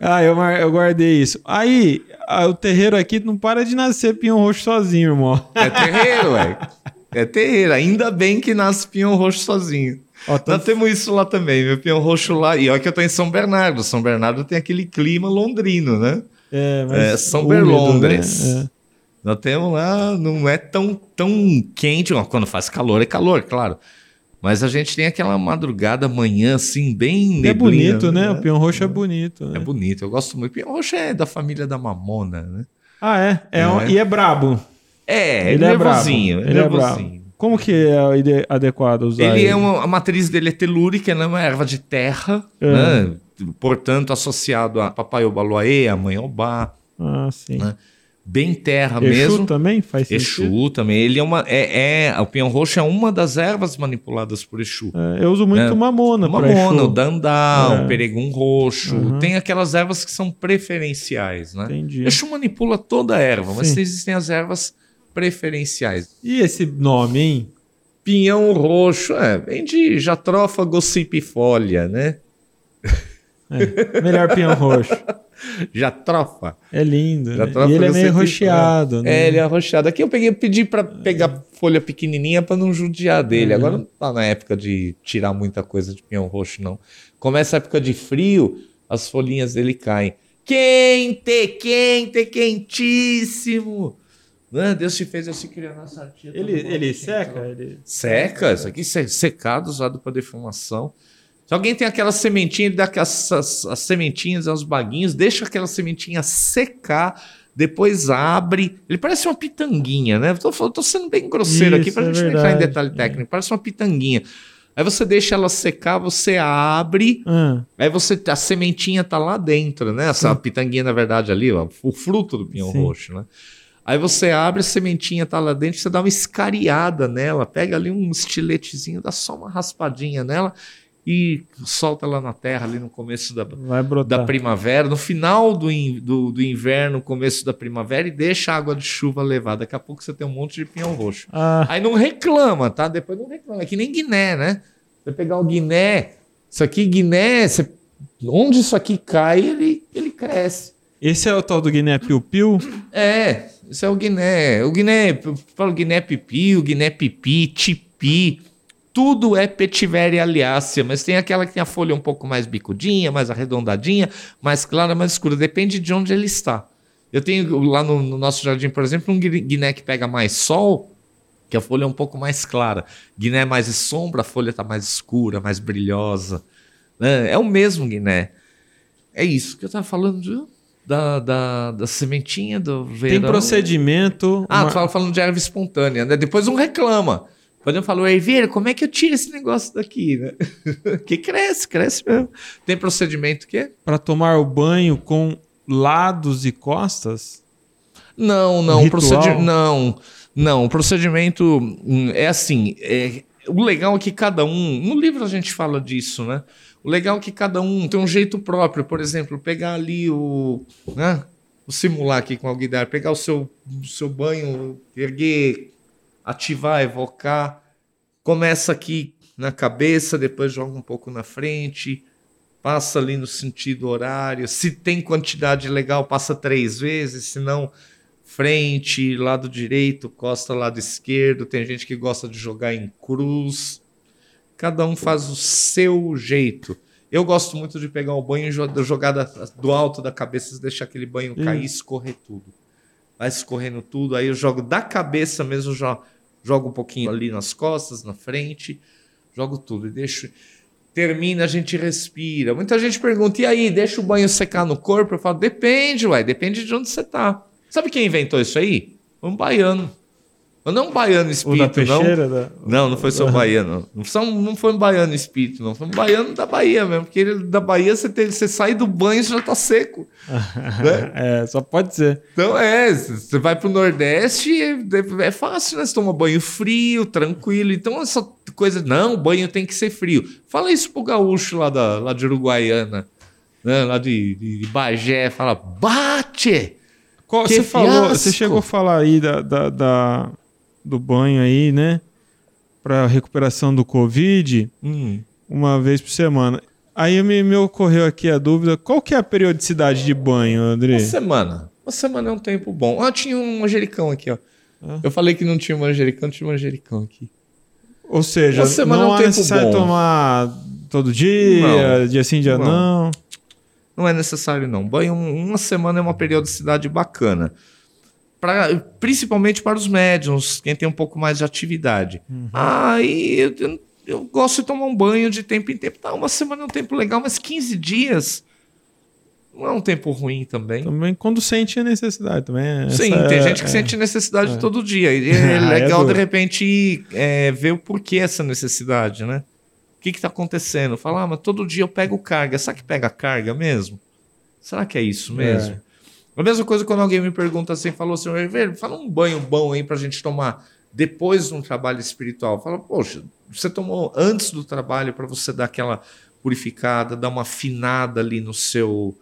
B: É.
A: Ah, eu, eu guardei isso. Aí, ah, o terreiro aqui não para de nascer pinhão roxo sozinho, irmão.
B: É terreiro, velho. É terreiro. Ainda bem que nasce pinhão roxo sozinho.
A: Ó, tá-
B: Nós temos isso lá também, meu pinhão roxo lá. E olha que eu tô em São Bernardo. São Bernardo tem aquele clima londrino, né?
A: é, mas
B: é, São
A: úmido,
B: Berlondres.
A: né? É.
B: Nós temos lá, não é tão, tão quente. Quando faz calor, é calor, claro. Mas a gente tem aquela madrugada, manhã, assim, bem
A: é
B: neblina,
A: bonito, né? O pinhão roxo é bonito.
B: É
A: Né?
B: bonito, eu gosto muito. Pinhão roxo é da família da mamona, né?
A: Ah, é? é, um-
B: É.
A: e é brabo.
B: É,
A: ele é brabo.
B: nervosinho,
A: Ele é
B: nervosinho.
A: Como que é adequado usar
B: Ele é uma, a matriz dele é telúrica, ela é uma erva de terra,
A: É.
B: né? Portanto, associado a papai obaloaê, a mãe obá,
A: Ah, sim.
B: Né? bem terra
A: Exu
B: mesmo.
A: também faz sentido?
B: Exu também. Ele é uma. É, é, o pinhão roxo é uma das ervas manipuladas por Exu.
A: É, eu uso muito
B: É.
A: mamona
B: Mamona, o
A: Exu.
B: dandá,
A: É.
B: o peregum roxo.
A: Uhum.
B: Tem aquelas ervas que são preferenciais, né?
A: Entendi.
B: Exu manipula toda a erva, mas
A: Sim.
B: existem as ervas preferenciais.
A: E esse nome, hein?
B: Pinhão roxo, é, vem de jatrófago cipifolia, né?
A: É, melhor pinhão roxo.
B: Jatrofa.
A: É lindo. Né?
B: troca
A: E ele é meio
B: tem-
A: rocheado, né?
B: É, ele é arrochado. Aqui eu peguei, pedi pra pegar folha pequenininha pra não judiar dele.
A: Uhum.
B: Agora não tá na época de tirar muita coisa de pinhão roxo, não. Começa a época de frio, as folhinhas dele caem. Quente, quente, quentíssimo. Né? Deus te fez assim criar nossa tia.
A: Ele, ele seca? Ele...
B: Seca, isso aqui se- secado, usado para defumação. Se alguém tem aquela sementinha, ele dá aquelas as, as sementinhas aos baguinhos, deixa aquela sementinha secar, depois abre. Ele parece uma pitanguinha, né? Tô, falando- tô sendo bem grosseiro aqui
A: Isso,
B: para a
A: é
B: gente não entrar em
A: verdade.
B: detalhe técnico. Parece uma pitanguinha. Aí você deixa ela secar, você abre,
A: Ah,
B: aí você a sementinha tá lá dentro, né? Essa pitanguinha, na verdade, ali, ó, o fruto do pinhão
A: Sim.
B: roxo, né? Aí você abre, a sementinha tá lá dentro, você dá uma escariada nela, pega ali um estiletezinho, dá só uma raspadinha nela e solta ela na terra ali no começo da, da primavera, no final do, in- do, do inverno, começo da primavera e deixa a água de chuva levar. Daqui a pouco você tem um monte de pinhão roxo.
A: Ah,
B: Aí não reclama, tá? Depois não reclama. É que nem Guiné, né? Você pegar o Guiné, isso aqui, Guiné, você- onde isso aqui cai, ele, ele cresce.
A: esse é o tal do Guiné Piu Piu?
B: É, isso é o Guiné. O Guiné, eu falo Guiné pipi, o Guiné pipi, tipi. Tudo é petiveria aliácea, mas tem aquela que tem a folha um pouco mais bicudinha, mais arredondadinha, mais clara, mais escura. Depende de onde ele está. Eu tenho lá no, no nosso jardim, por exemplo, um guiné que pega mais sol, que a folha é um pouco mais clara. Guiné é mais sombra, a folha está mais escura, mais brilhosa. Né? É o mesmo Guiné. É isso que eu estava falando de, da, da, da sementinha do verão.
A: Tem procedimento.
B: Ah, uma... tu tava falando de erva espontânea, né? Depois um reclama. Quando eu falo, Eiveira, como é que eu tiro esse negócio daqui, né? que cresce, cresce mesmo. Tem procedimento que é?
A: Para tomar o banho com lados e costas?
B: Não, não, um procedimento. Não, não, o procedimento hum, é assim. É, o legal é que cada um. No livro a gente fala disso, né? O legal é que cada um tem um jeito próprio. Por exemplo, pegar ali o. Né? Vou simular aqui com o Guidar, pegar o seu, seu banho, erguer, ativar, evocar. Começa aqui na cabeça, depois joga um pouco na frente, passa ali no sentido horário. Se tem quantidade legal, passa três vezes, se não, frente, lado direito, costa, lado esquerdo. Tem gente que gosta de jogar em cruz. Cada um faz o seu jeito. Eu gosto muito de pegar o banho e jogar do alto da cabeça, deixar aquele banho cair e escorrer tudo. Vai escorrendo tudo, aí eu jogo da cabeça mesmo, já jogo um pouquinho ali nas costas, na frente, jogo tudo e deixo. Termina, a gente respira. Muita gente pergunta: e aí, deixa o banho secar no corpo? Eu falo: depende, ué, depende de onde você tá. Sabe quem inventou isso aí? Um baiano. Não é um baiano espírito, não. Da... Não, não foi só um baiano. Não, foi um baiano espírito, não. Foi um baiano da Bahia mesmo. Porque ele, da Bahia você, tem, você sai do banho e já tá seco.
A: né? É, só pode ser.
B: Então é, você vai pro Nordeste, é, é fácil, né? Você toma banho frio, tranquilo. Então essa coisa, não, o banho tem que ser frio. Fala isso pro gaúcho lá, da, lá de Uruguaiana, né? lá de, de Bagé. Fala, bate!
A: Qual, você falou, você chegou a falar aí da, da, da do banho aí, né? Para recuperação do Covid, hum. uma vez por semana. Aí me, me ocorreu aqui a dúvida: qual que é a periodicidade de banho, André? Uma
B: semana. Uma semana é um tempo bom. Ah, tinha um manjericão aqui, ó. Ah. Eu falei que não tinha manjericão, tinha um manjericão aqui.
A: Ou seja, não é um é necessário bom. tomar todo dia, não. dia sim, dia não. não.
B: Não é necessário, não. Banho uma semana é uma periodicidade bacana pra, principalmente para os médiums, quem tem um pouco mais de atividade. Uhum. Aí eu, eu, eu, gosto de tomar um banho de tempo em tempo. Tá, uma semana é um tempo legal, mas 15 dias não é um tempo ruim também.
A: Também quando sente a necessidade também.
B: Sim, tem gente que é, sente necessidade é. todo dia. E é, é legal, de repente, é, ver o porquê essa necessidade, né? O que está acontecendo? Falar, ah, mas todo dia eu pego carga. Será que pega carga mesmo? Será que é isso mesmo? É. A mesma coisa quando alguém me pergunta assim, falou assim, fala um banho bom aí pra gente tomar depois de um trabalho espiritual. Fala, poxa, você tomou antes do trabalho para você dar aquela purificada, dar uma afinada ali no seu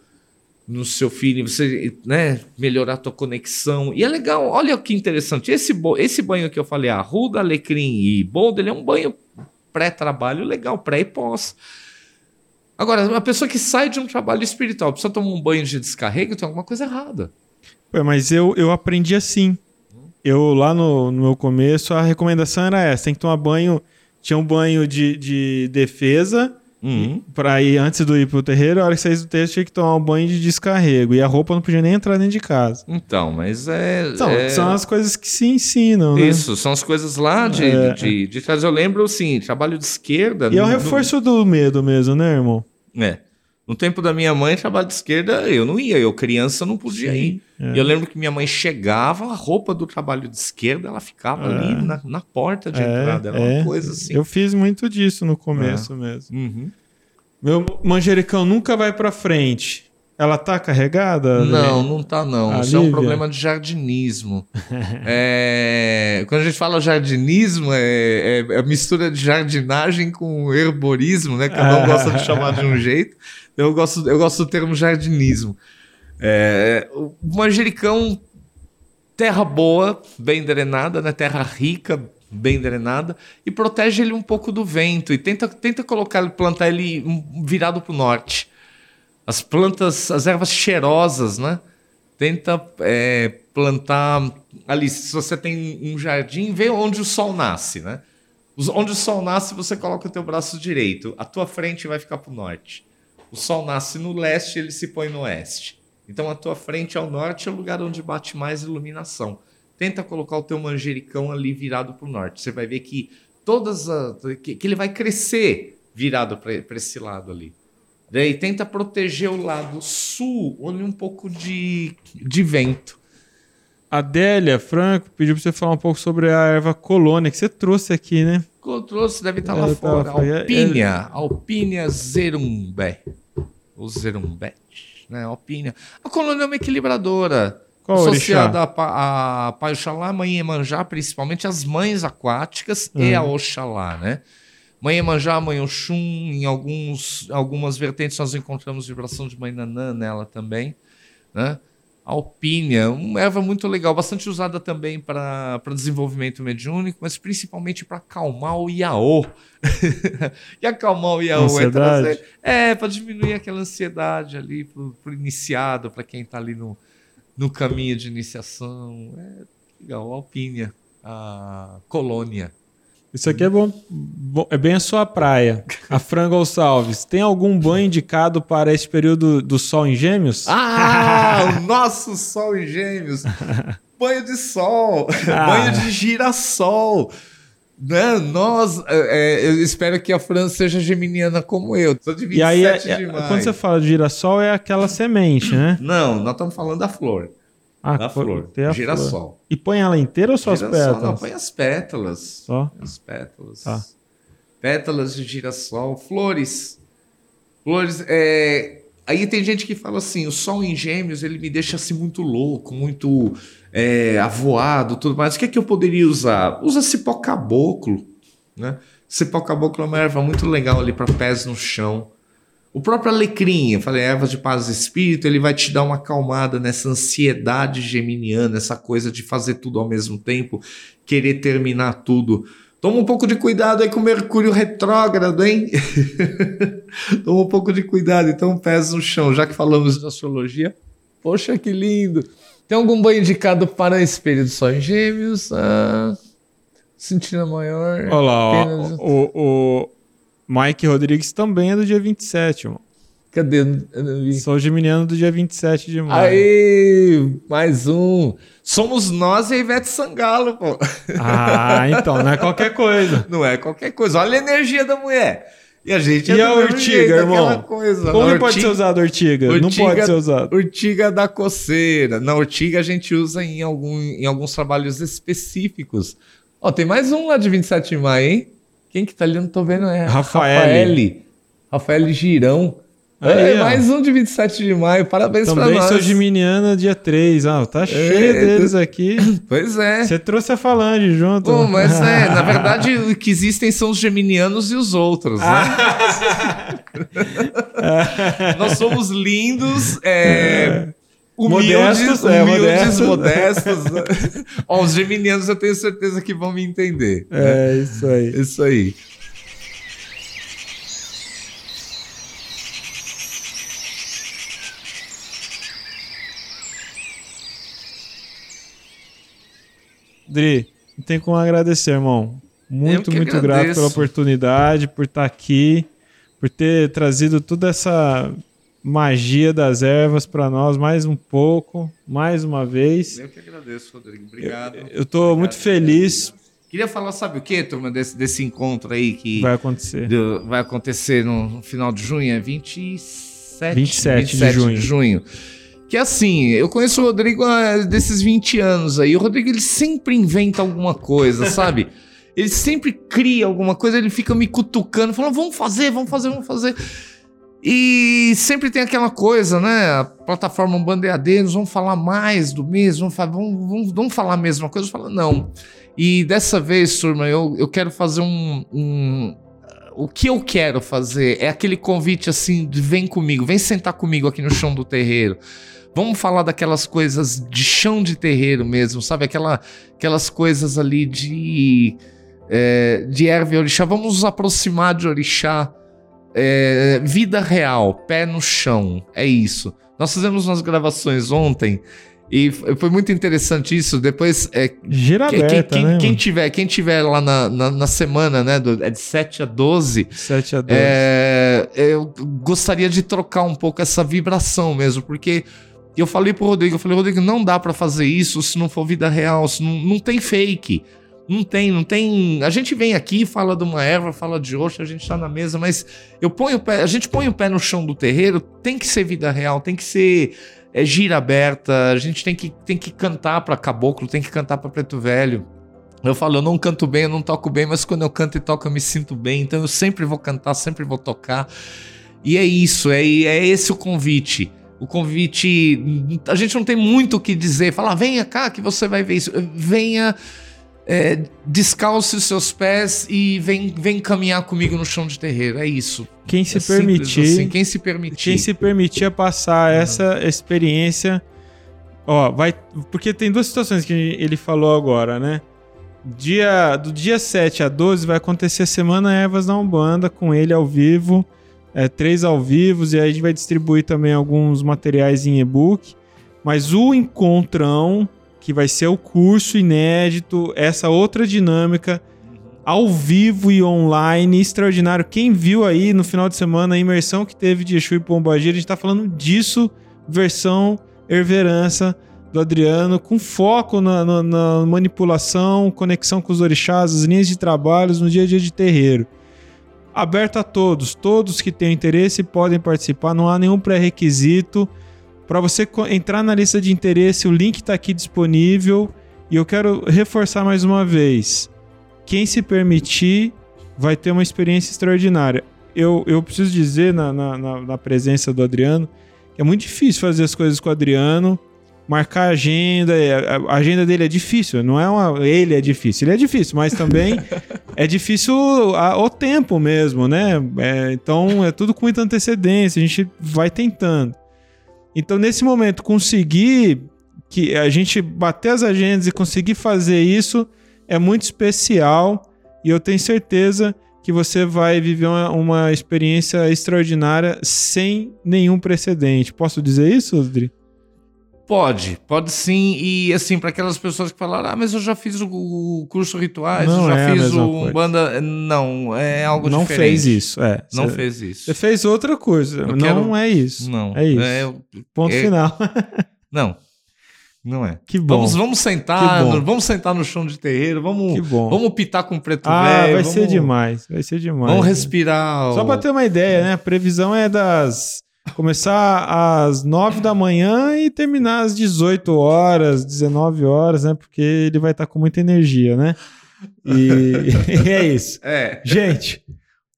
B: no seu feeling, você né, melhorar a tua conexão. E é legal, olha que interessante. Esse, esse banho que eu falei, arruda, alecrim e boldo, ele é um banho pré-trabalho legal, pré e pós. Agora, uma pessoa que sai de um trabalho espiritual precisa tomar um banho de descarrego, tem alguma coisa errada.
A: Ué, mas eu, eu aprendi assim. Eu, lá no, no meu começo, a recomendação era essa: tem que tomar banho. Tinha um banho de, de defesa Uhum. Pra ir antes do ir pro terreiro, a hora que saísse do terreiro tinha que tomar um banho de descarrego. E a roupa não podia nem entrar dentro de casa.
B: Então, mas é.
A: Então,
B: é...
A: são as coisas que se ensinam. Né?
B: Isso, são as coisas lá de, é. de, de, de Eu lembro, assim, trabalho de esquerda.
A: E no, é o reforço do medo mesmo, né, irmão?
B: É. No tempo da minha mãe, trabalho de esquerda, eu não ia. Eu, criança, não podia Sim, ir. É. E eu lembro que minha mãe chegava, a roupa do trabalho de esquerda, ela ficava é. ali na, na, porta de é, entrada. Era uma é. coisa assim.
A: Eu fiz muito disso no começo é. mesmo. Uhum. Meu manjericão nunca vai para frente. Ela tá carregada?
B: Não, não tá não. A Isso Lívia? é um problema de jardinismo. é... Quando a gente fala jardinismo, é, é, a mistura de jardinagem com herborismo, né? Cada um gosta de chamar de um jeito. Eu gosto, eu gosto do termo jardinismo. É... O manjericão, terra boa, bem drenada, né? Terra rica, bem drenada e protege ele um pouco do vento e tenta, tenta colocar plantar ele virado para o norte. As plantas, as ervas cheirosas, né? Tenta é, plantar ali. Se você tem um jardim, vê onde o sol nasce, né? Onde o sol nasce, você coloca o teu braço direito. A tua frente vai ficar para o norte. O sol nasce no leste, ele se põe no oeste. Então a tua frente ao norte é o lugar onde bate mais iluminação. Tenta colocar o teu manjericão ali virado para o norte. Você vai ver que todas as, que, que ele vai crescer virado para esse lado ali. Daí tenta proteger o lado sul, onde um pouco de, de vento.
A: Adélia Franco pediu para você falar um pouco sobre a erva colônia que você trouxe aqui, né?
B: Eu trouxe, deve estar lá
A: É, tá
B: fora.
A: lá fora.
B: Alpínia, Alpínia zerumbé. O zerumbete, né? Alpínia. A colônia é uma equilibradora.
A: Qual
B: associada a, a Pai Oxalá, Mãe Iemanjá, principalmente as mães aquáticas e
A: Uhum.
B: a Oxalá, né? Mãe Iemanjá, Mãe Oxum, em alguns, algumas vertentes nós encontramos vibração de Mãe Nanã nela também, né? Alpínia, uma erva muito legal, bastante usada também para desenvolvimento mediúnico, mas principalmente para acalmar o Iaô. e acalmar o Iaô é trazer. É, para diminuir aquela ansiedade ali pro, pro iniciado, para quem está ali no, no caminho de iniciação. É legal, Alpínia, a colônia.
A: Isso aqui é bom, bom- é bem a sua praia. A Fran Gonçalves, tem algum banho indicado para esse período do sol em gêmeos?
B: Ah, o nosso sol em gêmeos. Banho de sol,
A: Ah.
B: banho de girassol. Né? Nós, é, é, eu espero que a Fran seja geminiana como eu. Sou de 27
A: e aí, é-
B: de
A: é-
B: maio.
A: quando você fala de girassol, é aquela semente, né?
B: Não, nós estamos falando da flor.
A: Ah,
B: da flor.
A: a
B: Girassol.
A: flor. E põe ela inteira ou só as
B: Girassol,
A: pétalas?
B: Não, põe as pétalas.
A: Só?
B: As pétalas.
A: Tá.
B: Pétalas de girassol, flores. Flores. É... Aí tem gente que fala assim: o sol em gêmeos ele me deixa assim muito louco, muito é, avoado, tudo mais. O que é que eu poderia usar? Usa cipó caboclo, né? Cipó caboclo é uma erva muito legal ali para pés no chão. O próprio alecrim, eu falei, ervas de paz e espírito, ele vai te dar uma acalmada nessa ansiedade geminiana, essa coisa de fazer tudo ao mesmo tempo, querer terminar tudo. Toma um pouco de cuidado aí com o Mercúrio retrógrado, hein? Toma um pouco de cuidado, então pés no chão, já que falamos de astrologia. Poxa, que lindo! Tem algum banho indicado para espírito só em gêmeos? Ah, sentina maior.
A: Olha lá,
B: apenas-
A: ó, o, o Mike Rodrigues também é do dia 27, mano.
B: Cadê? Não.
A: Sou geminiano do dia 27 de maio.
B: Aí, mais um. Somos nós e a Ivete Sangalo, pô.
A: Ah, então, não é qualquer coisa.
B: Não é qualquer coisa. Olha a energia da mulher. E a gente
A: E
B: é
A: a
B: jeito,
A: irmão?
B: Coisa.
A: Como pode ser usado ortiga? Não
B: ortiga-
A: pode ser usado.
B: Ortiga da coceira. Na ortiga a gente usa em, algum, em alguns trabalhos específicos. Ó, tem mais um lá de 27 de maio, hein? Quem que tá ali? Não tô vendo. É.
A: Rafaele.
B: Rafaele Girão.
A: Aí,
B: é, mais um de 27 de maio. Parabéns pra
A: Também
B: nós.
A: sou geminiana dia 3. Ah, tá cheio deles aqui.
B: Pois é.
A: Você trouxe a falange junto.
B: Pô, mas é, na verdade o que existem são os geminianos e os outros, né? Nós somos lindos, é, humildes,
A: Modestos, é,
B: humildes,
A: modestos.
B: modestos. né? Ó, os geminianos eu tenho certeza que vão me entender. né?
A: É, isso aí.
B: Isso aí.
A: Dri, não tem como agradecer, irmão. Muito, muito grato
B: agradeço.
A: pela oportunidade, por estar aqui, por ter trazido toda essa magia das ervas para nós mais um pouco, mais uma vez.
B: Eu que agradeço, Rodrigo. Obrigado.
A: Eu tô muito feliz,
B: Queria falar, sabe o que, turma, desse, desse encontro aí que
A: vai acontecer.
B: do- vai acontecer no, final de junho, é 27,
A: 27 de junho.
B: junho. Que assim, eu conheço o Rodrigo há desses 20 anos aí. O Rodrigo ele sempre inventa alguma coisa, sabe? Ele sempre cria alguma coisa, ele fica me cutucando, falando, vamos fazer, vamos fazer, vamos fazer. E sempre tem aquela coisa, né? A plataforma Bandeiradeiros, vamos falar mais do mesmo, vamos, vamos, vamos, falar a mesma coisa. Eu falo, não. E dessa vez, turma, eu, eu quero fazer um, um- O que eu quero fazer é aquele convite assim: de vem comigo, vem sentar comigo aqui no chão do terreiro. Vamos falar daquelas coisas de chão de terreiro mesmo, sabe? Aquela, aquelas coisas ali de. é, de erva e orixá. Vamos nos aproximar de orixá. É, vida real, pé no chão. É isso. Nós fizemos umas gravações ontem e foi muito interessante isso. Depois, é,
A: Gira
B: quem,
A: aberta,
B: quem-
A: né?
B: quem tiver, quem tiver lá na, na, na semana, né? do- é de 7 a 12.
A: 7 a 2.
B: É, eu gostaria de trocar um pouco essa vibração mesmo, porque eu falei pro Rodrigo, eu falei, Rodrigo, não dá para fazer isso se não for vida real, se não, não tem fake. Não tem, não tem. A gente vem aqui, fala de uma erva, fala de outra, a gente tá na mesa, mas eu ponho o pé, a gente põe o pé no chão do terreiro, tem que ser vida real, tem que ser é, gira aberta, a gente tem que, tem que cantar para caboclo, tem que cantar para preto velho. Eu falo, eu não canto bem, eu não toco bem, mas quando eu canto e toco eu me sinto bem, então eu sempre vou cantar, sempre vou tocar. E é isso, é, é esse o convite. O convite. A gente não tem muito o que dizer. Falar, venha cá que você vai ver isso. Venha é, descalce os seus pés e vem, vem caminhar comigo no chão de terreiro. É isso.
A: Quem se
B: é
A: permitir,
B: assim. quem se permitir,
A: quem se permitir a passar uhum. essa experiência, ó, vai, porque tem duas situações que ele falou agora, né? Dia, do dia 7 a 12 vai acontecer a Semana Ervas na Umbanda com ele ao vivo, é, três ao vivo, e aí a gente vai distribuir também alguns materiais em e-book. Mas o encontrão que vai ser o curso inédito, essa outra dinâmica ao vivo e online, extraordinário. Quem viu aí no final de semana a imersão que teve de Exu e Pombagira, a gente está falando disso, versão Herverança do Adriano, com foco na, na, na, manipulação, conexão com os orixás, as linhas de trabalhos no dia a dia de terreiro. Aberto a todos, todos que têm interesse podem participar, não há nenhum pré-requisito. Para você entrar na lista de interesse, o link está aqui disponível. E eu quero reforçar mais uma vez: quem se permitir vai ter uma experiência extraordinária. Eu, eu preciso dizer, na, na, na presença do Adriano, que é muito difícil fazer as coisas com o Adriano marcar agenda. É, a agenda dele é difícil, não é uma. Ele é difícil, ele é difícil, mas também é difícil a, o tempo mesmo, né? É, então é tudo com muita antecedência, a gente vai tentando. Então, nesse momento, conseguir que a gente bater as agendas e conseguir fazer isso é muito especial e eu tenho certeza que você vai viver uma, uma experiência extraordinária sem nenhum precedente. Posso dizer isso, Adri?
B: Pode, pode sim. E assim, para aquelas pessoas que falaram, ah, mas eu já fiz o curso rituais,
A: não
B: eu já
A: é
B: fiz o banda. Não, é algo
A: não
B: diferente.
A: Não fez isso, é.
B: Não fez isso.
A: Você fez outra coisa. Eu não quero... é isso.
B: Não.
A: É isso. É, Ponto é... final.
B: não. Não é.
A: Que bom.
B: Vamos, vamos sentar, no, vamos sentar no chão de terreiro, vamos,
A: que bom.
B: vamos pitar com preto
A: ah,
B: velho.
A: vai
B: vamos,
A: ser demais, vai ser demais.
B: Vamos respirar.
A: Só para ter uma ideia, né? A previsão é das Começar às 9 da manhã e terminar às 18 horas, 19 horas, né? Porque ele vai estar com muita energia, né? E, e é isso.
B: É.
A: Gente,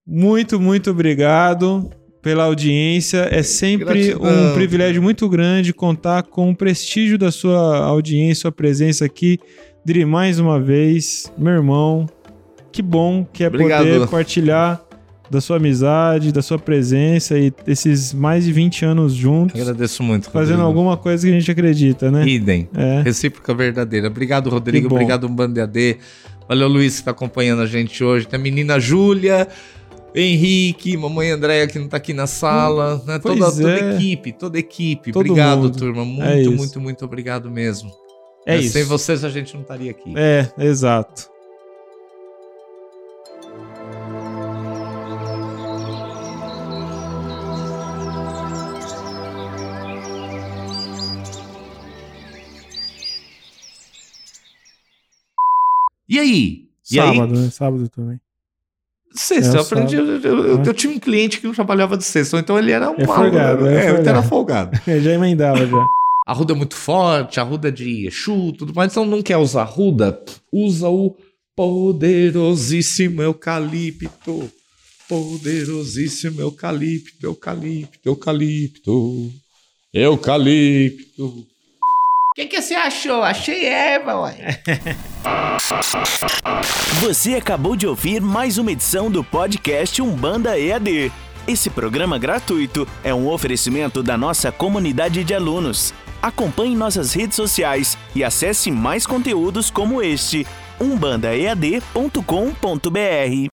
A: muito, muito obrigado pela audiência. É sempre
B: Gratidão.
A: um privilégio muito grande contar com o prestígio da sua audiência, sua presença aqui. Dri, mais uma vez, meu irmão, que bom que é
B: Obrigado.
A: poder partilhar da sua amizade, da sua presença e desses mais de 20 anos juntos.
B: Agradeço muito.
A: Fazendo
B: Rodrigo.
A: alguma coisa que a gente acredita, né?
B: Idem.
A: É.
B: Recíproca verdadeira. Obrigado, Rodrigo. Obrigado, AD. Valeu, Luiz, que está acompanhando a gente hoje. Tem a menina Júlia. Henrique, mamãe Andréia que não está aqui na sala, hum, né? toda, toda
A: é.
B: equipe, toda equipe.
A: Todo
B: obrigado,
A: mundo.
B: turma.
A: É
B: Muito, muito, muito obrigado mesmo.
A: É
B: Né?
A: isso.
B: Sem vocês a gente não estaria aqui.
A: É, exato.
B: E aí? E
A: Sábado,
B: aí?
A: né? Sábado também.
B: Sexta,
A: É,
B: eu aprendi. Eu, eu- eu- tinha um cliente que não trabalhava de sexta, então ele era um
A: É folgado, é
B: É, ele
A: folgado.
B: era folgado.
A: Eu já emendava já.
B: A ruda é muito forte, a ruda é de Exu, tudo mais. Então não quer usar ruda? Usa o poderosíssimo eucalipto. Poderosíssimo eucalipto, eucalipto, eucalipto. Eucalipto. O que, que você achou? Achei erva, ué.
D: Você acabou de ouvir mais uma edição do podcast Umbanda EAD. Esse programa gratuito é um oferecimento da nossa comunidade de alunos. Acompanhe nossas redes sociais e acesse mais conteúdos como este umbandaead.com.br.